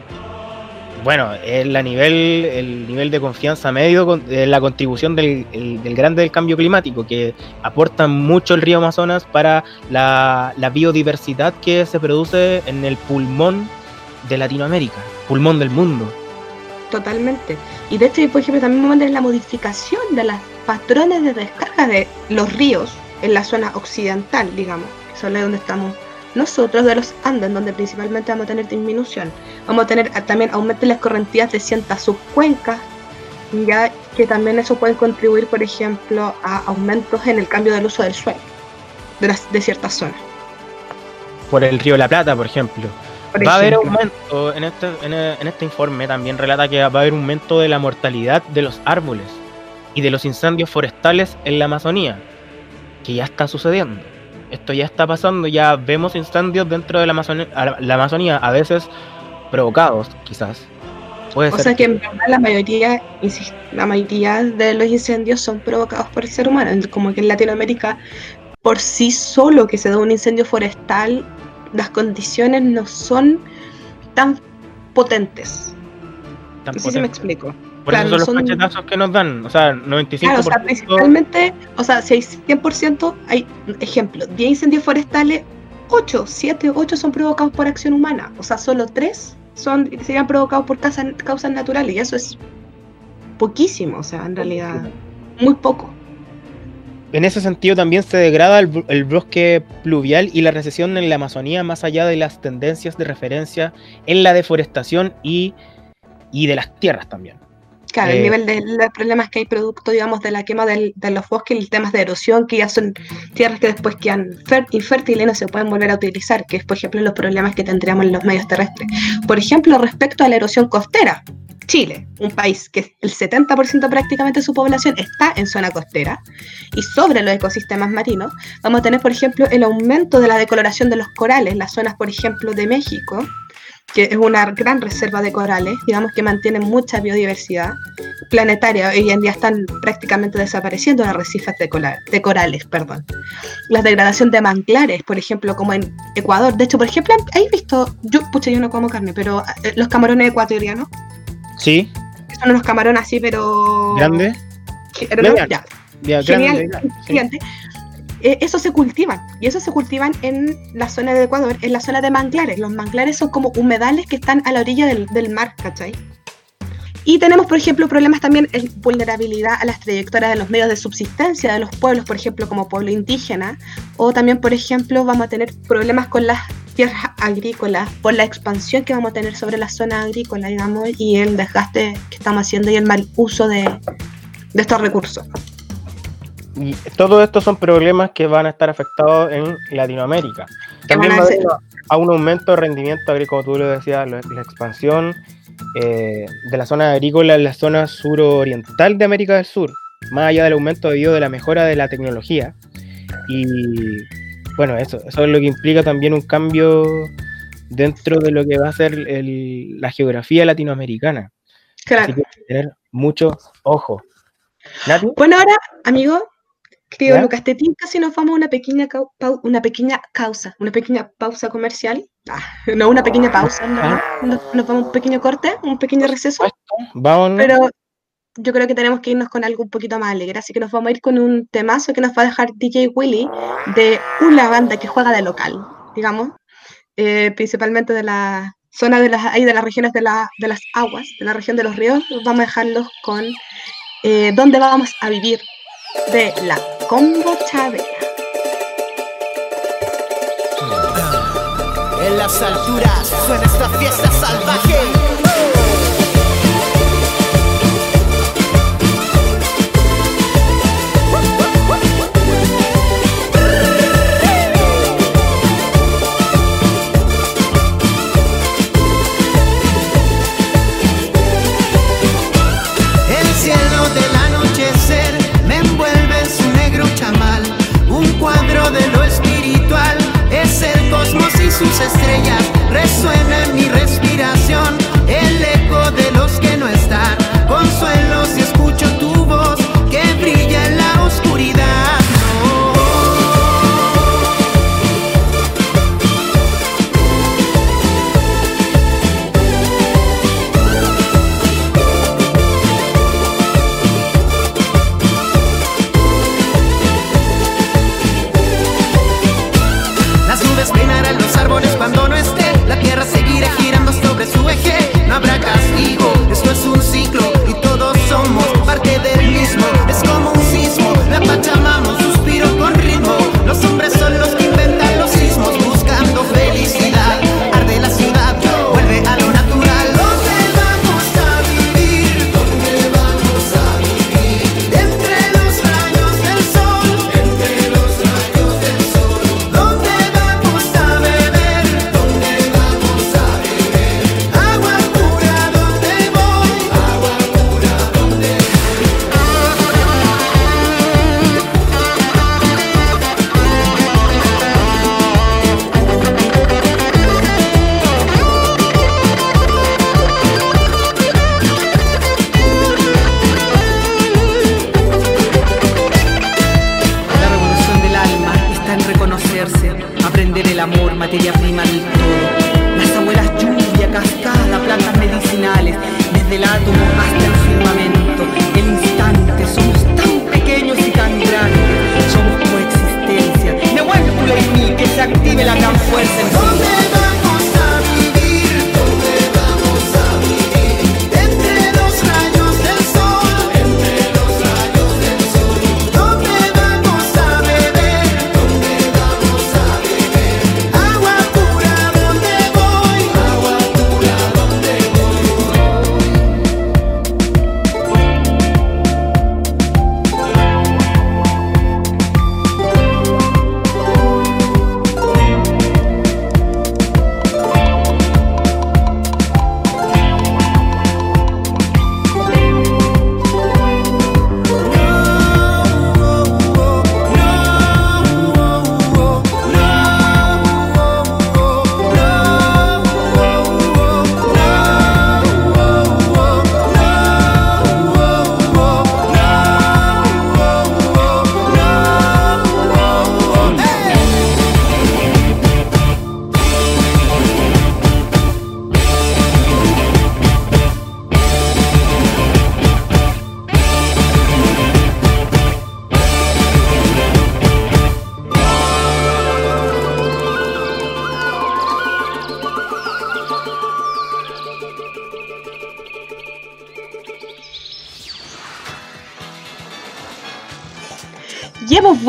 Bueno, el, nivel, el nivel de confianza medio, con- eh, la contribución del, el- del grande del cambio climático, que aporta mucho el río Amazonas para la, la biodiversidad que se produce en el pulmón de Latinoamérica, pulmón del mundo. Totalmente. Y de hecho, por ejemplo, también vamos a la modificación de los patrones de descarga de los ríos en la zona occidental, digamos, que la donde estamos nosotros, de los Andes, donde principalmente vamos a tener disminución. Vamos a tener también aumento en las correntías de ciertas subcuencas, ya que también eso puede contribuir, por ejemplo, a aumentos en el cambio del uso del suelo de, las, de ciertas zonas. Por el río La Plata, por ejemplo. Por va a haber aumento, en este, en, en este informe también relata que va a haber aumento de la mortalidad de los árboles y de los incendios forestales en la Amazonía, que ya está sucediendo. Esto ya está pasando, ya vemos incendios dentro de la Amazonía, la Amazonía a veces provocados, quizás. Puede O ser sea que en verdad la mayoría, la mayoría de los incendios son provocados por el ser humano. Como que en Latinoamérica, por sí solo que se da un incendio forestal, las condiciones no son tan potentes. tan No sé si me explico. Por claro, eso son los cachetazos que nos dan, o sea, 95%. Claro, o sea, principalmente, o sea, si hay 100%, hay, ejemplo, 10 incendios forestales, 8, 7, 8 son provocados por acción humana. O sea, solo 3 son, serían provocados por causas, causas naturales. Y eso es poquísimo, o sea, en realidad, muy poco. En ese sentido también se degrada el, el bosque pluvial y la recesión en la Amazonía más allá de las tendencias de referencia en la deforestación y, y de las tierras también. Claro, Eh, el nivel de los problemas que hay producto, digamos, de la quema del- de los bosques y temas de erosión, que ya son tierras que después quedan infértiles y no se pueden volver a utilizar, que es, por ejemplo, los problemas que tendríamos en los medios terrestres. Por ejemplo, respecto a la erosión costera, Chile, un país que el 70% prácticamente de su población está en zona costera y sobre los ecosistemas marinos, vamos a tener, por ejemplo, el aumento de la decoloración de los corales, las zonas, por ejemplo, de México, que es una gran reserva de corales, digamos que mantienen mucha biodiversidad planetaria. Hoy en día están prácticamente desapareciendo los arrecifes de, corales. Perdón. La degradación de manglares, por ejemplo, como en Ecuador. De hecho, por ejemplo, ¿habéis visto? Yo, pucha, yo no como carne, pero eh, los camarones ecuatorianos, Sí, son unos camarones así, pero... grande, pero Mediano. ya, ya, Genial, grande, gigante. Eh, eso se cultivan y eso se cultivan en la zona de Ecuador, en la zona de manglares. Los manglares son como humedales que están a la orilla del, del mar, ¿cachai? Y tenemos, por ejemplo, problemas también en vulnerabilidad a las trayectorias de los medios de subsistencia de los pueblos, por ejemplo, como pueblo indígena, o también, por ejemplo, vamos a tener problemas con las tierras agrícolas por la expansión que vamos a tener sobre la zona agrícola, digamos, y el desgaste que estamos haciendo y el mal uso de, de estos recursos. Y todos estos son problemas que van a estar afectados en Latinoamérica. También va a a un aumento de rendimiento agrícola, tú lo decías, la, la expansión eh, de la zona agrícola en la zona suroriental de América del Sur, más allá del aumento debido de la mejora de la tecnología. Y bueno, eso, eso es lo que implica también un cambio dentro de lo que va a ser el- la geografía latinoamericana. Así Claro. que hay que tener mucho ojo. Nati, Bueno, ahora, amigo, querido ¿Ya? Lucas, te tinca si nos vamos a una pequeña, una pequeña causa, una pequeña pausa comercial. Ah, *laughs* no, una pequeña pausa, ¿no? Nos, nos vamos a un pequeño corte, un pequeño receso. vámonos. Pero yo creo que tenemos que irnos con algo un poquito más alegre, así que nos vamos a ir con un temazo que nos va a dejar DJ Willy de una banda que juega de local, digamos, eh, principalmente de la zona de las, ahí de las regiones de, la- de las aguas, de la región de los ríos. Vamos a dejarlos con eh, ¿Dónde vamos a vivir? De la Combo Chavera. En las alturas suena esta fiesta salvaje.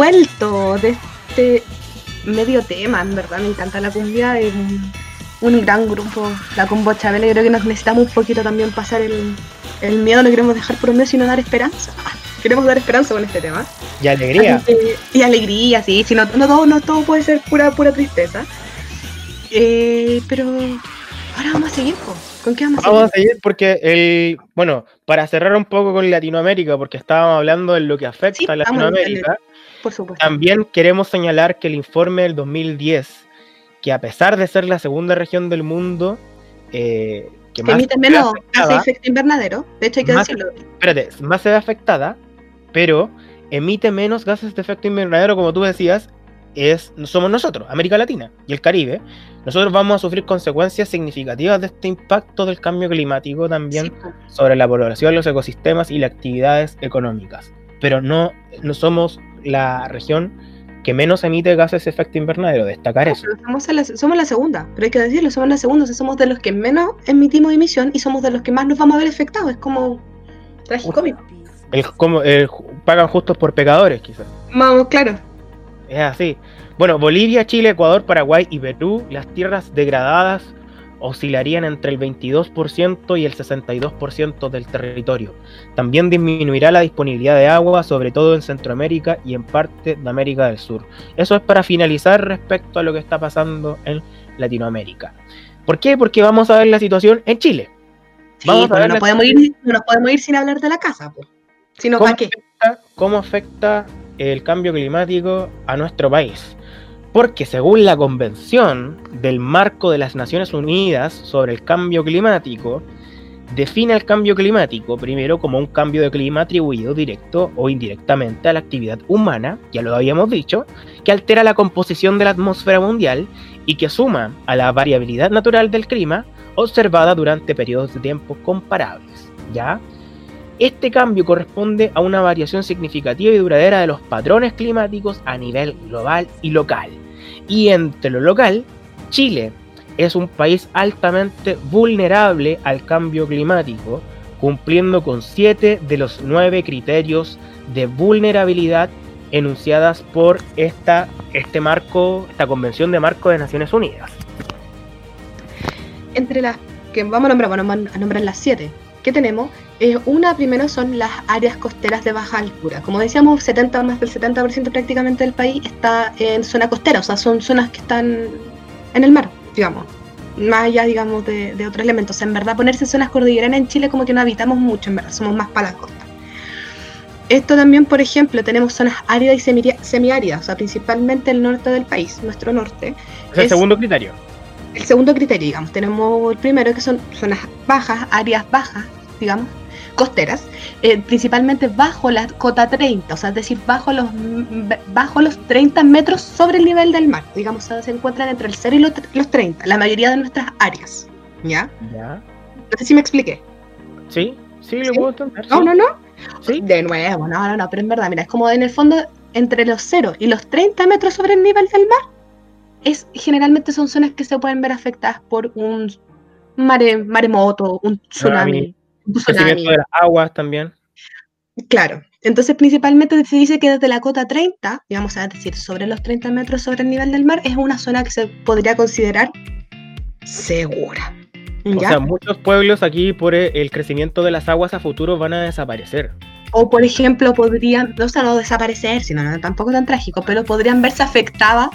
Vuelto de este medio tema, en verdad, me encanta la cumbia, es un, un gran grupo, la Combo Chabela, creo que nos necesitamos un poquito también pasar el, el miedo, no queremos dejar por un medio, sino dar esperanza. *laughs* Queremos dar esperanza con este tema. Y alegría. Que- y alegría, sí, si no, no, todo, no todo puede ser pura, pura tristeza. Eh, pero ahora vamos a seguir, po. ¿con qué vamos a Vamos a seguir? seguir porque el, bueno, para cerrar un poco con Latinoamérica, porque estábamos hablando de lo que afecta Sí, a Latinoamérica, Por supuesto. también queremos señalar que el informe del 2010, que a pesar de ser la segunda región del mundo, eh, que Que más emite menos afectada, efecto invernadero, de hecho hay que Más- decirlo. espérate, más se ve afectada, pero emite menos gases de efecto invernadero, como tú decías, es, somos nosotros, América Latina y el Caribe. Nosotros vamos a sufrir consecuencias significativas de este impacto del cambio climático también Sí, po. sobre la población, los ecosistemas y las actividades económicas. Pero no, no somos la región que menos emite gases de efecto invernadero, destacar No, eso. somos, la, somos la segunda, pero hay que decirlo, somos la segunda, o sea, somos de los que menos emitimos emisión y somos de los que más nos vamos a ver afectados, es como tragicómico. El, como, el ju- pagan justos por pecadores, quizás. Vamos, claro. Es así. Bueno, Bolivia, Chile, Ecuador, Paraguay y Perú, las tierras degradadas oscilarían entre el 22% y el 62% del territorio. También disminuirá la disponibilidad de agua, sobre todo en Centroamérica y en parte de América del Sur. Eso es para finalizar respecto a lo que está pasando en Latinoamérica. ¿Por qué? Porque vamos a ver la situación en Chile. Sí, Vamos a ver no, podemos ir, no nos podemos ir sin hablar de la casa, pues. Si no, ¿Cómo ¿para qué? afecta- ¿Cómo afecta el cambio climático a nuestro país? Porque según la Convención del Marco de las Naciones Unidas sobre el Cambio Climático, define el cambio climático primero como un cambio de clima atribuido directo o indirectamente a la actividad humana, ya lo habíamos dicho, que altera la composición de la atmósfera mundial y que suma a la variabilidad natural del clima observada durante periodos de tiempo comparables. ¿Ya? Este cambio corresponde a una variación significativa y duradera de los patrones climáticos a nivel global y local. Y entre lo local, Chile es un país altamente vulnerable al cambio climático, cumpliendo con siete de los nueve criterios de vulnerabilidad enunciadas por esta, este marco, esta Convención de Marco de Naciones Unidas. Entre las que vamos a nombrar, vamos a nombrar las siete que tenemos. Eh, una primero son las áreas costeras de baja altura. Como decíamos, 70, más del 70% prácticamente del país está en zona costera, o sea, son zonas que están en el mar, digamos. Más allá, digamos, de, de otros elementos. O sea, en verdad, ponerse en zonas cordilleranas en Chile como que no habitamos mucho, en verdad, somos más para la costa. Esto también, por ejemplo, tenemos zonas áridas y semi- semiáridas, o sea, principalmente el norte del país, nuestro norte. Es el Es- segundo criterio. El segundo criterio, digamos, tenemos el primero que son zonas bajas, áreas bajas, digamos, costeras, eh, principalmente bajo la cota 30, o sea, es decir, bajo los, bajo los 30 metros sobre el nivel del mar, digamos, o sea, se encuentran entre el 0 y los, los 30, la mayoría de nuestras áreas, ¿ya? ¿Ya? No sé si me expliqué. ¿Sí? Sí, lo ¿Sí? puedo entender. No, sí. no, no. ¿Sí? De nuevo, no, no, no, pero en verdad, mira, es como en el fondo, entre los 0 y los 30 metros sobre el nivel del mar, es, generalmente son zonas que se pueden ver afectadas por un mare, maremoto, un tsunami. Un tsunami. De las aguas también. Claro. Entonces, principalmente se dice que desde la cota 30, digamos, es decir, sobre los 30 metros sobre el nivel del mar, es una zona que se podría considerar segura. O sea, muchos pueblos aquí por e- el crecimiento de las aguas a futuro van a desaparecer. O, por ejemplo, podrían, o sea, no desaparecer, sino no, tampoco tan trágico, pero podrían verse afectadas,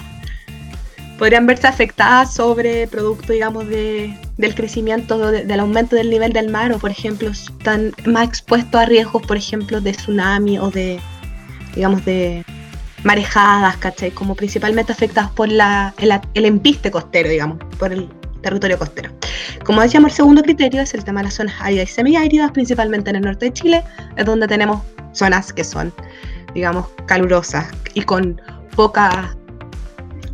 podrían verse afectadas sobre producto, digamos, de, del crecimiento, de- del aumento del nivel del mar, o, por ejemplo, están más expuestos a riesgos, por ejemplo, de tsunami o de, digamos, de marejadas, ¿cachai? Como principalmente afectadas por la, el, el empiste costero, digamos, por el territorio costero. Como decíamos, el segundo criterio es el tema de las zonas áridas y semiáridas, principalmente en el norte de Chile, es donde tenemos zonas que son, digamos, calurosas y con poca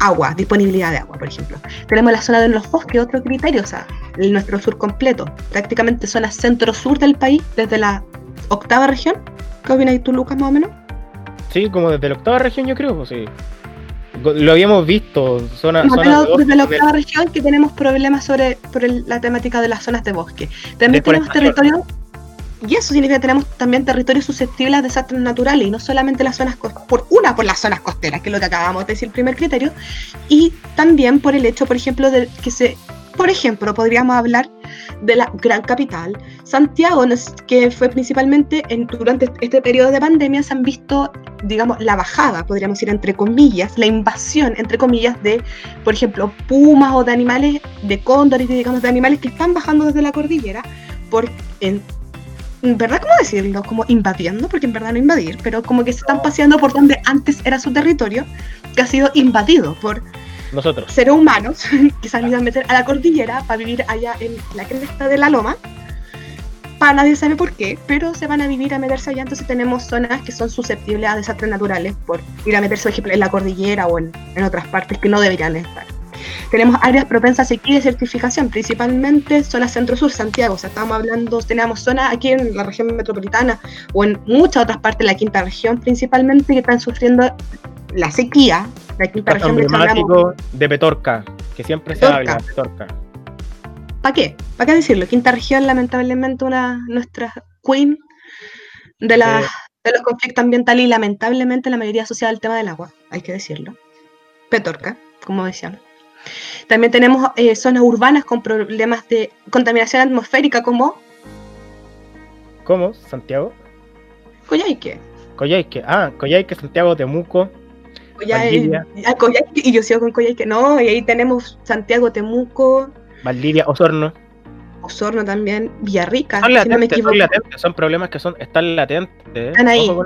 agua, disponibilidad de agua, por ejemplo. Tenemos la zona de los bosques, otro criterio, o sea, el- nuestro sur completo, prácticamente zona centro-sur del país, desde la octava región. ¿Qué opinas tú, Lucas, más o menos? Sí, como desde la octava región yo creo, pues sí. Lo habíamos visto, zona, No, zona desde la octava región que tenemos problemas sobre por el- la temática de las zonas de bosque. También tenemos Deforestación. Y eso significa que tenemos también territorios susceptibles a desastres naturales y no solamente las zonas por una por las zonas costeras, que es lo que acabamos de decir el primer criterio, y también por el hecho, por ejemplo, de que se, por ejemplo, podríamos hablar de la gran capital, Santiago, que fue principalmente en, durante este periodo de pandemia, se han visto, digamos, la bajada, podríamos decir, entre comillas, la invasión, entre comillas, de, por ejemplo, pumas o de animales, de cóndores, digamos, de animales que están bajando desde la cordillera, por, en verdad, ¿cómo decirlo? Como invadiendo, porque en verdad no invadir, pero como que se están paseando por donde antes era su territorio, que ha sido invadido por Nosotros. seres humanos *laughs* que se han ido a meter a la cordillera para vivir allá en la cresta de la loma. Para nadie sabe por qué, pero se van a vivir a meterse allá. Entonces tenemos zonas que son susceptibles a desastres naturales por ir a meterse, por ejemplo, en la cordillera o en, en otras partes que no deberían estar. Tenemos áreas propensas a sequía y desertificación, principalmente zona centro-sur, Santiago. O sea, estamos hablando, tenemos zonas aquí en la región metropolitana o en muchas otras partes de la quinta región, principalmente, que están sufriendo la sequía. La quinta región, emblemático de Petorca, que siempre se Petorca. habla de Petorca. ¿Para qué? ¿Para qué decirlo? Quinta región, lamentablemente, una nuestra queen de, la, Eh. de los conflictos ambientales y lamentablemente la mayoría asociada al tema del agua, hay que decirlo. Petorca, como decíamos. También tenemos eh, zonas urbanas con problemas de contaminación atmosférica como ¿Cómo? ¿Santiago? Coyhaique. Coyhaique. Ah, Coyhaique, Santiago, Temuco. Coyhaique, ah, Coyhaique, y yo sigo con Coyhaique, no, y ahí tenemos Santiago, Temuco, Valdivia, Osorno. Osorno también, Villarrica, Son si no me son latentes, son problemas que son, están latentes. Están ahí. Ojo.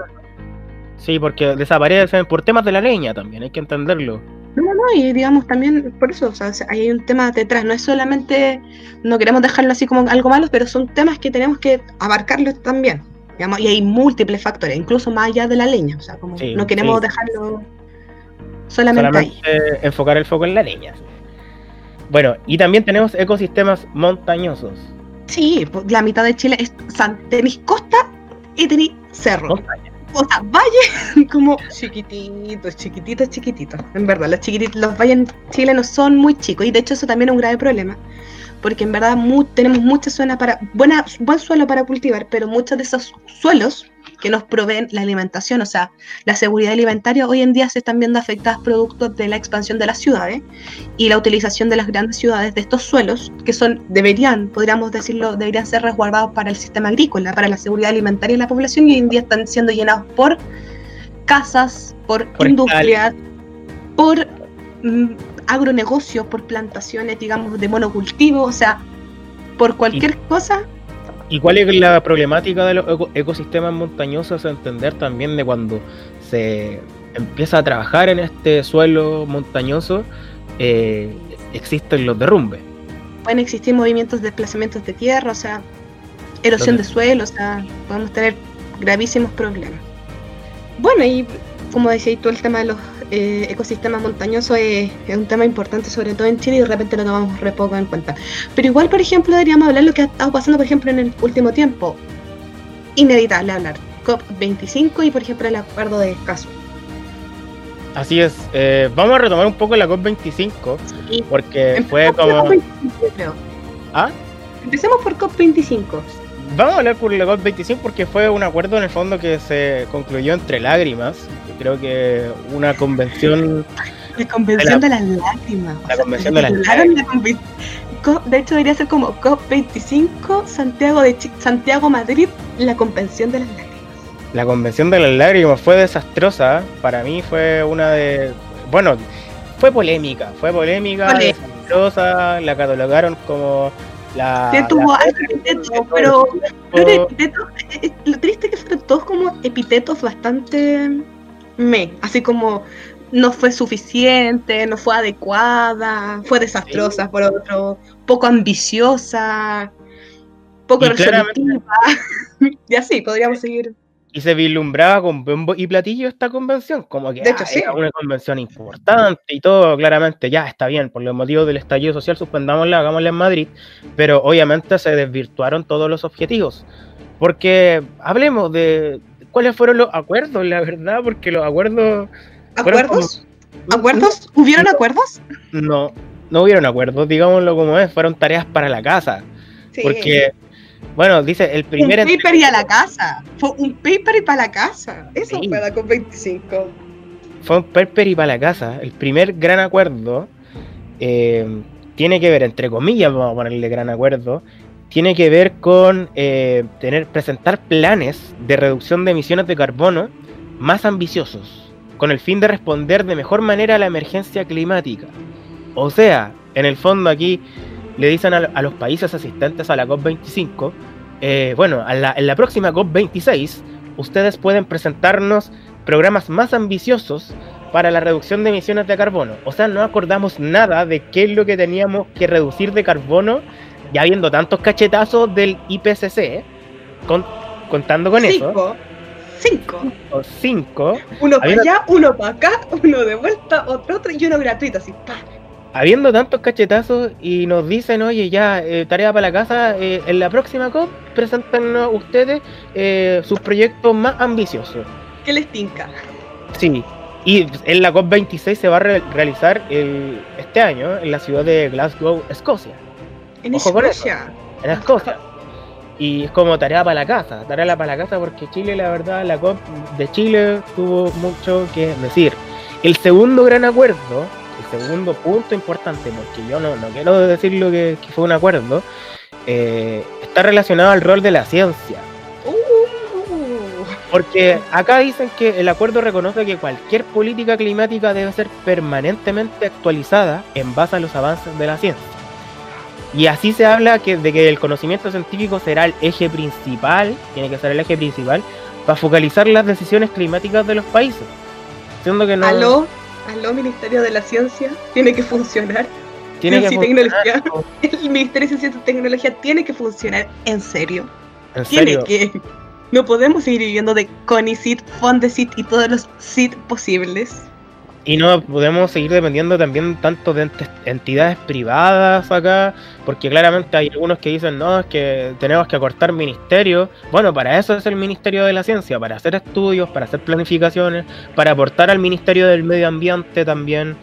Sí, porque desaparecen por temas de la leña también, hay que entenderlo. No, no, y digamos también, por eso, o sea, ahí hay un tema detrás, no es solamente, no queremos dejarlo así como algo malo, pero son temas que tenemos que abarcarlos también, digamos, y hay múltiples factores, incluso más allá de la leña, o sea, como Sí, no queremos sí. dejarlo solamente, ahí. Solamente enfocar el foco en la leña. Bueno, y también tenemos ecosistemas montañosos. Sí, la mitad de Chile es, o sea, tenéis costa y tenéis cerro, Montaña. O sea, valles *laughs* como chiquititos, chiquititos, chiquititos, en verdad, los chiquititos, los valles en Chile no son muy chicos, y de hecho eso también es un grave problema, porque en verdad mu- tenemos mucha zona para, buena, buen suelo para cultivar, pero muchos de esos suelos que nos proveen la alimentación, o sea, la seguridad alimentaria, hoy en día se están viendo afectadas producto de la expansión de las ciudades y la utilización de las grandes ciudades de estos suelos, que son, deberían, podríamos decirlo, deberían ser resguardados para el sistema agrícola, para la seguridad alimentaria de la población, y hoy en día están siendo llenados por casas, por Forestales. industrias, por mm, agronegocios, por plantaciones, digamos, de monocultivo, o sea, por cualquier cosa. ¿Y cuál es la problemática de los eco- ecosistemas montañosos? Entender también de cuando se empieza a trabajar en este suelo montañoso, eh, existen los derrumbes. pueden existir movimientos de desplazamientos de tierra, o sea, erosión ¿Dónde? de suelo, o sea, podemos tener gravísimos problemas. Bueno, y como decía tú, el tema de los eh, ecosistemas montañosos es, es un tema importante, sobre todo en Chile, y de repente lo tomamos re poco en cuenta. Pero igual, por ejemplo, deberíamos hablar lo que ha estado pasando, por ejemplo, en el último tiempo. Inevitable hablar. COP25 y, por ejemplo, el acuerdo de Escazú. Así es, eh, vamos a retomar un poco la COP25, Y porque fue por como... COP25, creo. ¿Ah? Empecemos por COP25. Vamos a hablar por la COP25 porque fue un acuerdo en el fondo que se concluyó entre lágrimas. Creo que una convención La convención De de, las lágrimas. la convención de las Co- De hecho, debería ser como COP25, Santiago de Chi- Santiago Madrid, la convención de las lágrimas. La convención de las lágrimas fue desastrosa. Para mí fue una de. Bueno, fue polémica. Fue polémica, desastrosa. La catalogaron como la. Que tuvo la- algo epiteto, pero eh, eh, lo triste es que fueron todos como epitetos bastante me, así como no fue suficiente, no fue adecuada, fue desastrosa por otro, poco ambiciosa, poco Y resolutiva, *laughs* y así podríamos seguir. Y se vislumbraba con bombo y platillo esta convención. Como que De hecho, ah, sí. era una convención importante y todo. Claramente, ya está bien. Por los motivos del estallido social, suspendámosla, hagámosla en Madrid. Pero obviamente se desvirtuaron todos los objetivos. Porque hablemos de cuáles fueron los acuerdos, la verdad. Porque los acuerdos. ¿Acuerdos? como- ¿Acuerdos? ¿Hubieron acuerdos? No, no hubieron acuerdos, digámoslo como es. Fueron tareas para la casa. Sí. Porque Bueno, dice el primer... Un paper y a la casa. Fue un paper y para la casa. Eso Sí. fue la COP25. fue un paper y para la casa. El primer gran acuerdo eh, tiene que ver, entre comillas, vamos a ponerle gran acuerdo, tiene que ver con eh, tener, presentar planes de reducción de emisiones de carbono más ambiciosos, con el fin de responder de mejor manera a la emergencia climática. O sea, en el fondo aquí le dicen a, los países asistentes a la COP25, eh, bueno, en la próxima COP26, ustedes pueden presentarnos programas más ambiciosos para la reducción de emisiones de carbono. O sea, no acordamos nada de qué es lo que teníamos que reducir de carbono, ya habiendo tantos cachetazos del IPCC, con- contando con eso, Cinco. Cinco. o cinco, Uno para allá, uno para acá, uno de vuelta, otro, otro y uno gratuito, así. pa. habiendo tantos cachetazos y nos dicen, oye, ya, eh, tarea para la casa, eh, en la próxima COP, preséntanos ustedes eh, sus proyectos más ambiciosos. ¿Qué les tinca? Sí, y en la COP26 se va a re- realizar el- este año en la ciudad de Glasgow, Escocia, En Ojo Escocia. en Escocia. Y es como tarea para la casa, tarea para la casa porque Chile, la verdad, la COP de Chile tuvo mucho que decir. El segundo gran acuerdo, el segundo punto importante, porque yo no, no quiero decir lo que, que fue un acuerdo, eh, está relacionado al rol de la ciencia. Uh, Porque acá dicen que el acuerdo reconoce que cualquier política climática debe ser permanentemente actualizada en base a los avances de la ciencia. Y así se habla que, de que el conocimiento científico será el eje principal, tiene que ser el eje principal, para focalizar las decisiones climáticas de los países. Siendo que no aló, aló, Ministerio de la Ciencia, tiene que funcionar. tiene que Ciencia y funcionar, tecnología. *laughs* El Ministerio de Ciencia y Tecnología tiene que funcionar en serio. en Tiene serio. que. No podemos seguir viviendo de CONICIT, FONDECIT y todos los CIT posibles. Y no podemos seguir dependiendo también tanto de entidades privadas acá, porque claramente hay algunos que dicen, no, es que tenemos que acortar ministerios. Bueno, para eso es el Ministerio de la Ciencia, para hacer estudios, para hacer planificaciones, para aportar al Ministerio del Medio Ambiente también.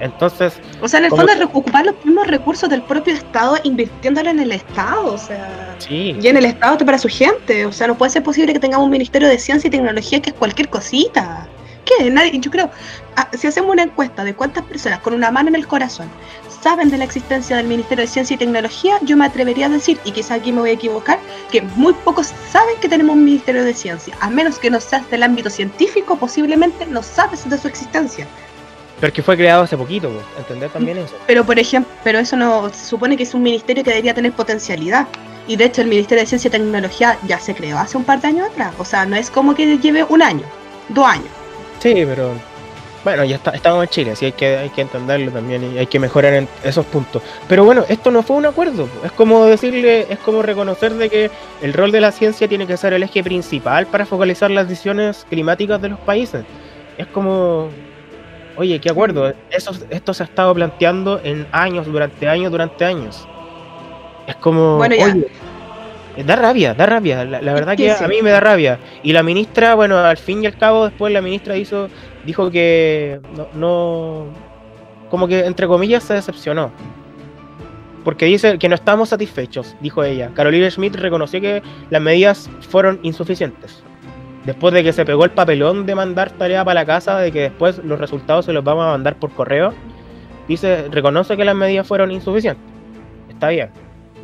Entonces, O sea, en el ¿Cómo fondo es ocupar los mismos recursos del propio Estado invirtiéndolo en el Estado. O sea. sí, Y en el Estado para su gente. O sea, no puede ser posible que tengamos un Ministerio de Ciencia y Tecnología que es cualquier cosita. ¿Qué? Nadie, yo creo, ah, si hacemos una encuesta de cuántas personas con una mano en el corazón saben de la existencia del Ministerio de Ciencia y Tecnología, yo me atrevería a decir, y quizá aquí me voy a equivocar, que muy pocos saben que tenemos un Ministerio de Ciencia. A menos que no seas del ámbito científico, posiblemente no sabes de su existencia. porque fue creado hace poquito, entender también eso. Pero por ejemplo, pero eso no se supone que es un ministerio que debería tener potencialidad. Y de hecho el Ministerio de Ciencia y Tecnología ya se creó hace un par de años atrás. O sea, no es como que lleve un año, dos años. Sí, pero bueno, ya está, estamos en Chile, así hay que, hay que entenderlo también y hay que mejorar en esos puntos. Pero bueno, esto no fue un acuerdo, es como decirle, es como reconocer de que el rol de la ciencia tiene que ser el eje principal para focalizar las decisiones climáticas de los países. Es como, oye, ¿qué acuerdo? Eso, esto se ha estado planteando en años, durante años, durante años. Es como, Bueno, ya. oye, Da rabia, da rabia. La, la verdad que a mí me da rabia. Y la ministra, bueno, al fin y al cabo, después la ministra hizo, dijo que no, no- como que entre comillas se decepcionó. Porque dice que no estamos satisfechos, dijo ella. Carolina Schmidt reconoció que las medidas fueron insuficientes. Después de que se pegó el papelón de mandar tarea para la casa, de que después los resultados se los vamos a mandar por correo, dice, reconoce que las medidas fueron insuficientes. Está bien.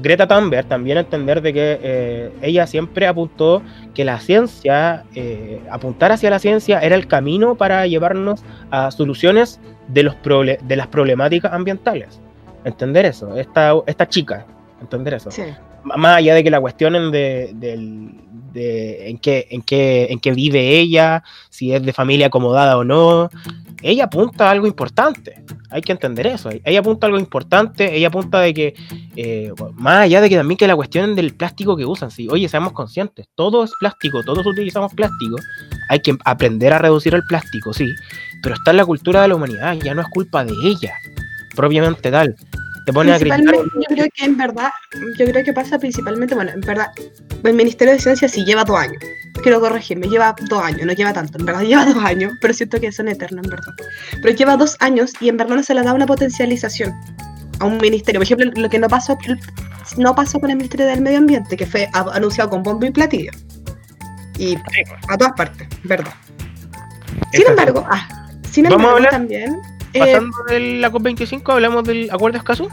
Greta Thunberg también entender de que eh, ella siempre apuntó que la ciencia, eh, apuntar hacia la ciencia era el camino para llevarnos a soluciones de, los de las problemáticas ambientales. Entender eso, esta, esta chica, entender eso. Sí. Más allá de que la cuestionen de, del- en, qué, en, qué, en qué vive ella, si es de familia acomodada o no, ella apunta a algo importante. Hay que entender eso. Ella apunta a algo importante, ella apunta de que, eh, más allá de que también que la cuestión del plástico que usan, sí, oye, seamos conscientes, todo es plástico, todos utilizamos plástico, hay que aprender a reducir el plástico, sí, pero está en la cultura de la humanidad, ya no es culpa de ella, propiamente tal. Te pone a criticar. Yo creo que en verdad, yo creo que pasa principalmente, bueno, en verdad, el Ministerio de Ciencia sí lleva dos años. Quiero corregirme, lleva dos años, no lleva tanto, en verdad *laughs* lleva dos años, pero siento que son eternos, en verdad. Pero lleva dos años y en verdad no se le da una potencialización. a un ministerio. Por ejemplo, lo que no pasó, no pasó con el Ministerio del Medio Ambiente, que fue anunciado con bombo y platillo. Y a todas partes, ¿verdad? Sin embargo, ah, sin embargo hablar- eh, Pasando de la COP25, hablamos del acuerdo escaso.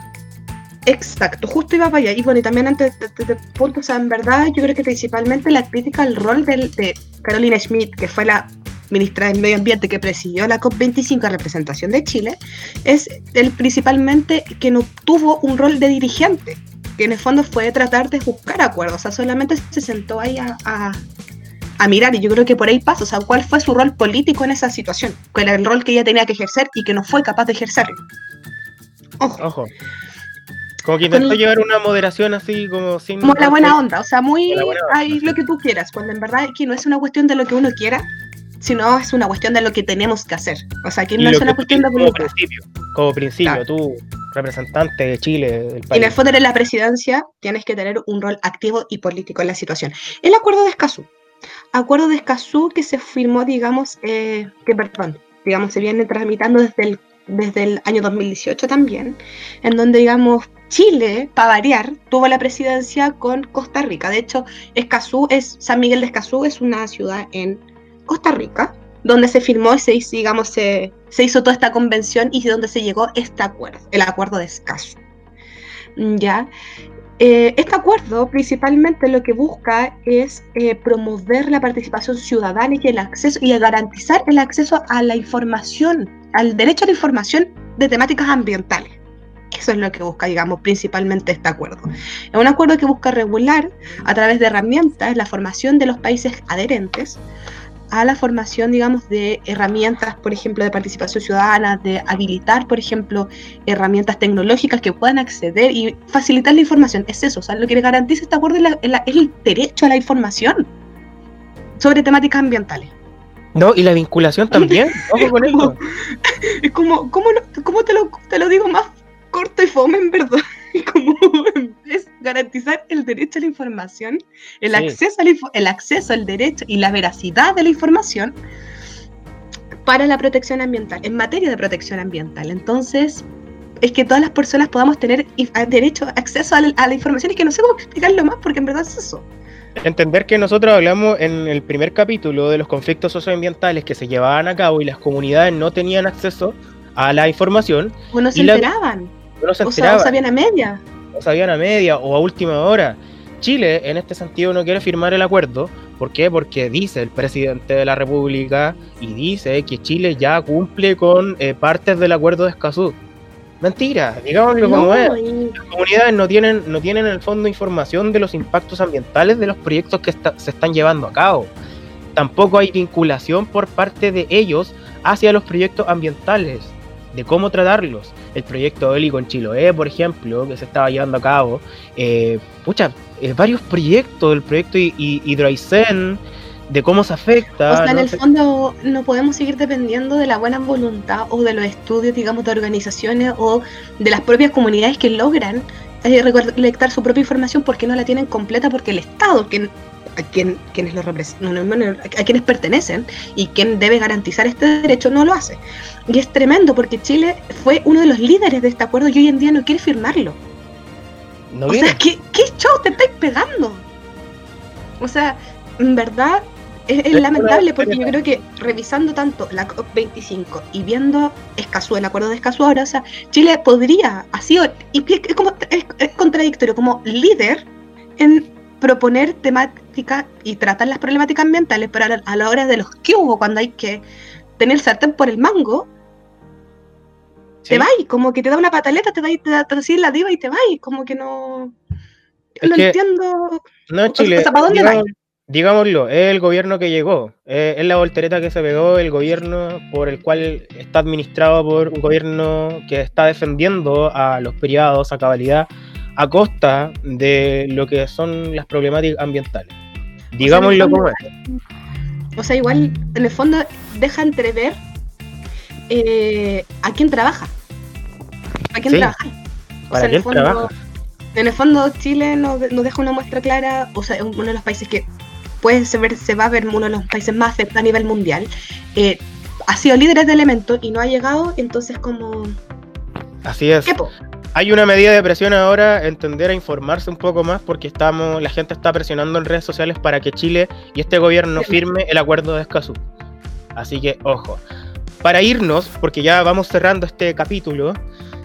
Exacto, justo iba para allá. Y bueno, y también antes de, de- de punto, o sea, en verdad, yo creo que principalmente la crítica al rol del- de Carolina Schmidt, que fue la ministra del Medio Ambiente que presidió la COP25 en representación de Chile, es el principalmente que no tuvo un rol de dirigente, que en el fondo fue tratar de buscar acuerdos, o sea, solamente se sentó ahí a, a- a mirar, y yo creo que por ahí pasa, o sea, cuál fue su rol político en esa situación, cuál era el rol que ella tenía que ejercer y que no fue capaz de ejercerlo. Ojo. Ojo. Como que intentó el- llevar una moderación así como sin. como la buena onda, o sea, muy ahí lo que tú quieras, cuando en verdad aquí no es una cuestión de lo que uno quiera, sino es una cuestión de lo que tenemos que hacer. O sea, aquí no es una cuestión de como principio, como principio, Claro. tú, representante de Chile, del Y en país. el fondo de la presidencia tienes que tener un rol activo y político en la situación. El acuerdo de Escazú. Acuerdo de Escazú que se firmó, digamos, eh, que perdón, digamos, se viene tramitando desde el, desde el año 2018 también, en donde, digamos, Chile, para variar, tuvo la presidencia con Costa Rica. De hecho, Escazú es, San Miguel de Escazú es una ciudad en Costa Rica, donde se firmó y se digamos, se, se hizo toda esta convención y donde se llegó este acuerdo, el acuerdo de Escazú. Ya. Eh, este acuerdo principalmente lo que busca es eh, promover la participación ciudadana y el acceso y garantizar el acceso a la información, al derecho a la información de temáticas ambientales. Eso es lo que busca, digamos, principalmente este acuerdo. Es un acuerdo que busca regular a través de herramientas la formación de los países adherentes a la formación, digamos, de herramientas, por ejemplo, de participación ciudadana, de habilitar, por ejemplo, herramientas tecnológicas que puedan acceder y facilitar la información. Es eso, o sea, lo que le garantiza este acuerdo es, la- es la- es el derecho a la información sobre temáticas ambientales. No, y la vinculación *laughs* también. Ojo con eso. Es como, ¿cómo, no- cómo te, lo, te lo digo más corto y fome, en verdad? *laughs* Como garantizar el derecho a la información, el, Sí. acceso a la info- el acceso al derecho y la veracidad de la información para la protección ambiental, en materia de protección ambiental. Entonces, es que todas las personas podamos tener derecho, acceso a la, a la información y que no sé cómo explicarlo más, porque en verdad es eso. Entender que nosotros hablamos en el primer capítulo de los conflictos socioambientales que se llevaban a cabo y las comunidades no tenían acceso a la información, O no se la- enteraban, no se o, sea, o sabían a media. No sabían a media o a última hora. Chile, en este sentido, no quiere firmar el acuerdo. ¿Por qué? Porque dice el presidente de la República y dice que Chile ya cumple con eh, partes del acuerdo de Escazú. Mentira, digámoslo como es. No, Las comunidades no tienen, no tienen en el fondo información de los impactos ambientales de los proyectos que está- se están llevando a cabo. Tampoco hay vinculación por parte de ellos hacia los proyectos ambientales, de cómo tratarlos. El proyecto eólico en Chiloé, por ejemplo, que se estaba llevando a cabo. Eh, pucha, eh, varios proyectos, el proyecto Hi- Hi- Hidroaicén, de cómo se afecta. O sea, en ¿no? el fondo no podemos seguir dependiendo de la buena voluntad o de los estudios, digamos, de organizaciones o de las propias comunidades que logran eh, recolectar su propia información porque no la tienen completa porque el Estado, quien, a, quien, quienes lo repres- no, no, no, a quienes pertenecen y quien debe garantizar este derecho no lo hace. Y es tremendo porque Chile fue uno de los líderes de este acuerdo y hoy en día no quiere firmarlo. No O viene. sea, ¿qué, ¿qué show te estáis pegando? O sea, en verdad es, lamentable porque yo creo que revisando tanto la COP25 y viendo Escazú, el acuerdo de Escazú ahora, o sea, Chile podría, así, y es, es como, es, es contradictorio, como líder en proponer temáticas y tratar las problemáticas ambientales, pero a la, a la hora de los que hubo, cuando hay que tener el sartén por el mango, Sí. te vas, como que te da una pataleta, te da, te da, te da así la diva y te vas, como que no... Es no que- entiendo. No, O sea, Chile. ¿para dónde digamos- digámoslo, es el gobierno que llegó. eh, es la voltereta que se pegó, el gobierno por el cual está administrado por un gobierno que está defendiendo a los privados a cabalidad a costa de lo que son las problemáticas ambientales. Digámoslo como es. O sea, igual, en el fondo, deja entrever eh, a quién trabaja. ¿A quién Sí. trabaja? O ¿Para sea, en el fondo, trabaja? En el fondo, Chile nos, nos deja una muestra clara, o sea, es uno de los países que puede ser, se va a ver uno de los países más afectados a nivel mundial. Eh, ha sido líder de elementos y no ha llegado, entonces como... Así es. ¿Qué po? Hay una medida de presión ahora, entender a informarse un poco más, porque estamos, la gente está presionando en redes sociales para que Chile y este gobierno firme el acuerdo de Escazú. Así que, ojo. Para irnos, porque ya vamos cerrando este capítulo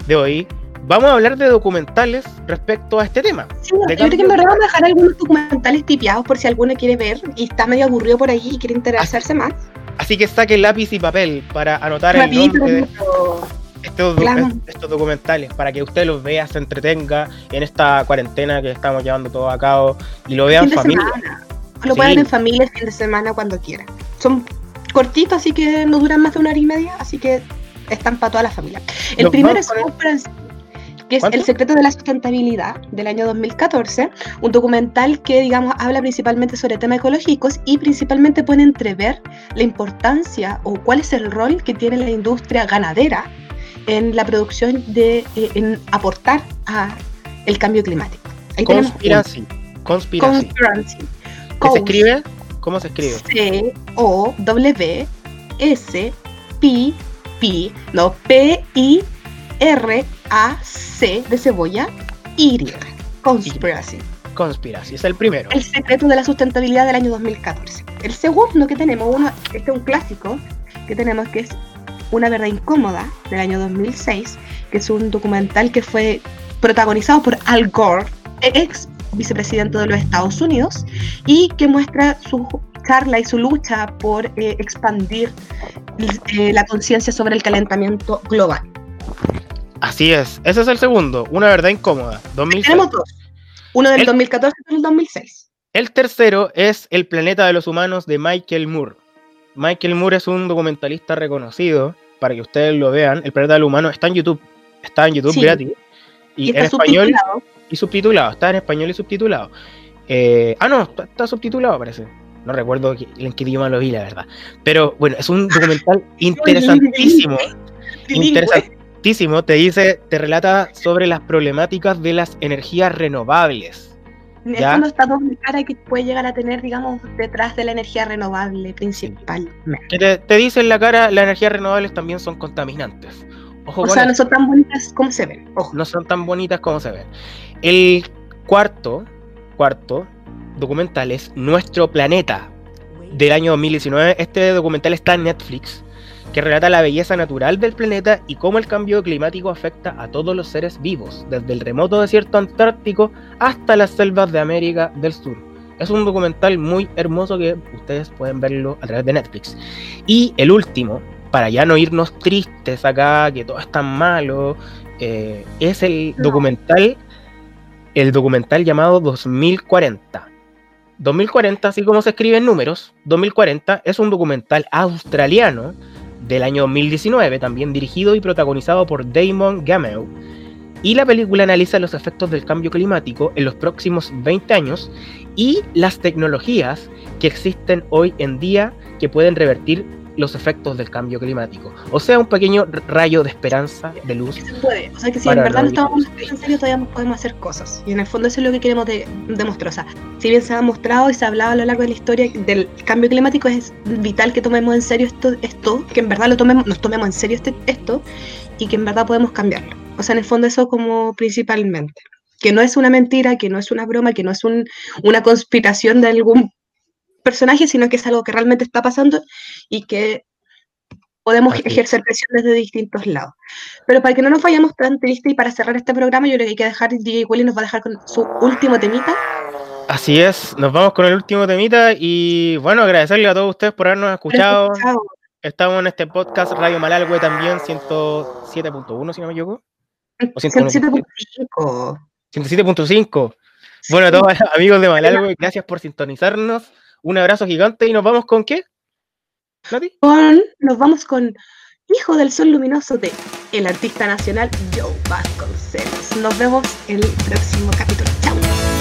de hoy, vamos a hablar de documentales respecto a este tema. Sí, yo creo que en verdad vamos a dejar algunos documentales tipiados por si alguno quiere ver y está medio aburrido por ahí y quiere interesarse más. Así que saquen lápiz y papel para anotar el nombre de. Estos, Claro. estos documentales, para que usted los vea, se entretenga en esta cuarentena que estamos llevando todo a cabo y lo vean de familia. semana. Lo Sí. pueden en familia el fin de semana cuando quieran. Son cortitos, así que no duran más de una hora y media, así que están para toda la familia. El Nos primero es que es ¿Cuánto? El secreto de la sustentabilidad del año 2014, un documental que, digamos, habla principalmente sobre temas ecológicos y principalmente pone entrever la importancia o cuál es el rol que tiene la industria ganadera en la producción de, eh, en aportar a el cambio climático. Ahí. Conspiracy. Conspiracy. Conspiracy. ¿Qué se escribe? ¿Cómo se escribe? C O W S P P no P I R A C de cebolla Y Conspiracy. Conspiracy, es el primero. El secreto de la sustentabilidad del año 2014. El segundo que tenemos, uno, este es un clásico que tenemos que es Una verdad incómoda del año 2006, que es un documental que fue protagonizado por Al Gore, ex vicepresidente de los Estados Unidos, y que muestra su charla y su lucha por eh, expandir eh, la conciencia sobre el calentamiento global. Así es, ese es el segundo, una verdad incómoda, 2006. Tenemos dos, uno del El- 2014 y otro del 2006. El tercero es El planeta de los humanos de Michael Moore. Michael Moore es un documentalista reconocido, para que ustedes lo vean. El planeta del humano está en YouTube, está en YouTube Sí. gratis. Y, Y en está español subtitulado. y subtitulado, está en español y subtitulado. Eh, ah, no, está, está subtitulado parece. No recuerdo en qué idioma lo vi, la verdad. Pero bueno, es un *laughs* documental interesantísimo. *laughs* Interesantísimo. Te dice, te relata sobre las problemáticas de las energías renovables. ¿Ya? fondo está doble cara que puede llegar a tener, digamos, detrás de la energía renovable principal. Te, te dice en la cara, las energías renovables también son contaminantes. Ojo O con sea, eso, no son tan bonitas como se ven. Ojo. no son tan bonitas como se ven. El cuarto, cuarto documental es Nuestro Planeta, del año 2019. Este documental está en Netflix, que relata la belleza natural del planeta y cómo el cambio climático afecta a todos los seres vivos, desde el remoto desierto antártico hasta las selvas de América del Sur. Es un documental muy hermoso que ustedes pueden verlo a través de Netflix. Y el último, para ya no irnos tristes acá, que todo es tan malo, eh, es el documental, el documental llamado 2040. 2040, así como se escribe en números, 2040 es un documental australiano del año 2019, también dirigido y protagonizado por Damon Gamel. Y la película analiza los efectos del cambio climático en los próximos 20 años y las tecnologías que existen hoy en día que pueden revertir los efectos del cambio climático. O sea, un pequeño rayo de esperanza, de luz. Se puede. O sea, que si en verdad no estamos en serio, todavía podemos hacer cosas. Y en el fondo eso es lo que queremos de- demostrar. O sea, si bien se ha mostrado y se ha hablado a lo largo de la historia del cambio climático, es vital que tomemos en serio esto, esto que en verdad lo tomemos, nos tomemos en serio este, esto y que en verdad podemos cambiarlo. O sea, en el fondo eso como principalmente. Que no es una mentira, que no es una broma, que no es un- una conspiración de algún personaje, sino que es algo que realmente está pasando y que podemos Así ejercer presión desde distintos lados. Pero para que no nos vayamos tan tristes y para cerrar este programa, yo creo que hay que dejar, DJ Willy nos va a dejar con su último temita. Así es, nos vamos con el último temita y bueno, agradecerle a todos ustedes por habernos escuchado. Estamos en este podcast Radio Malalgüe también, 107.1 si no me equivoco. O 107.5. 107.5. Bueno, a todos amigos de Malalgüe, gracias por sintonizarnos. Un abrazo gigante y nos vamos con qué? ¿Nati? Con, nos vamos con Hijo del Sol Luminoso de el artista nacional Joe Vasconcelos. Nos vemos en el próximo capítulo. Chao.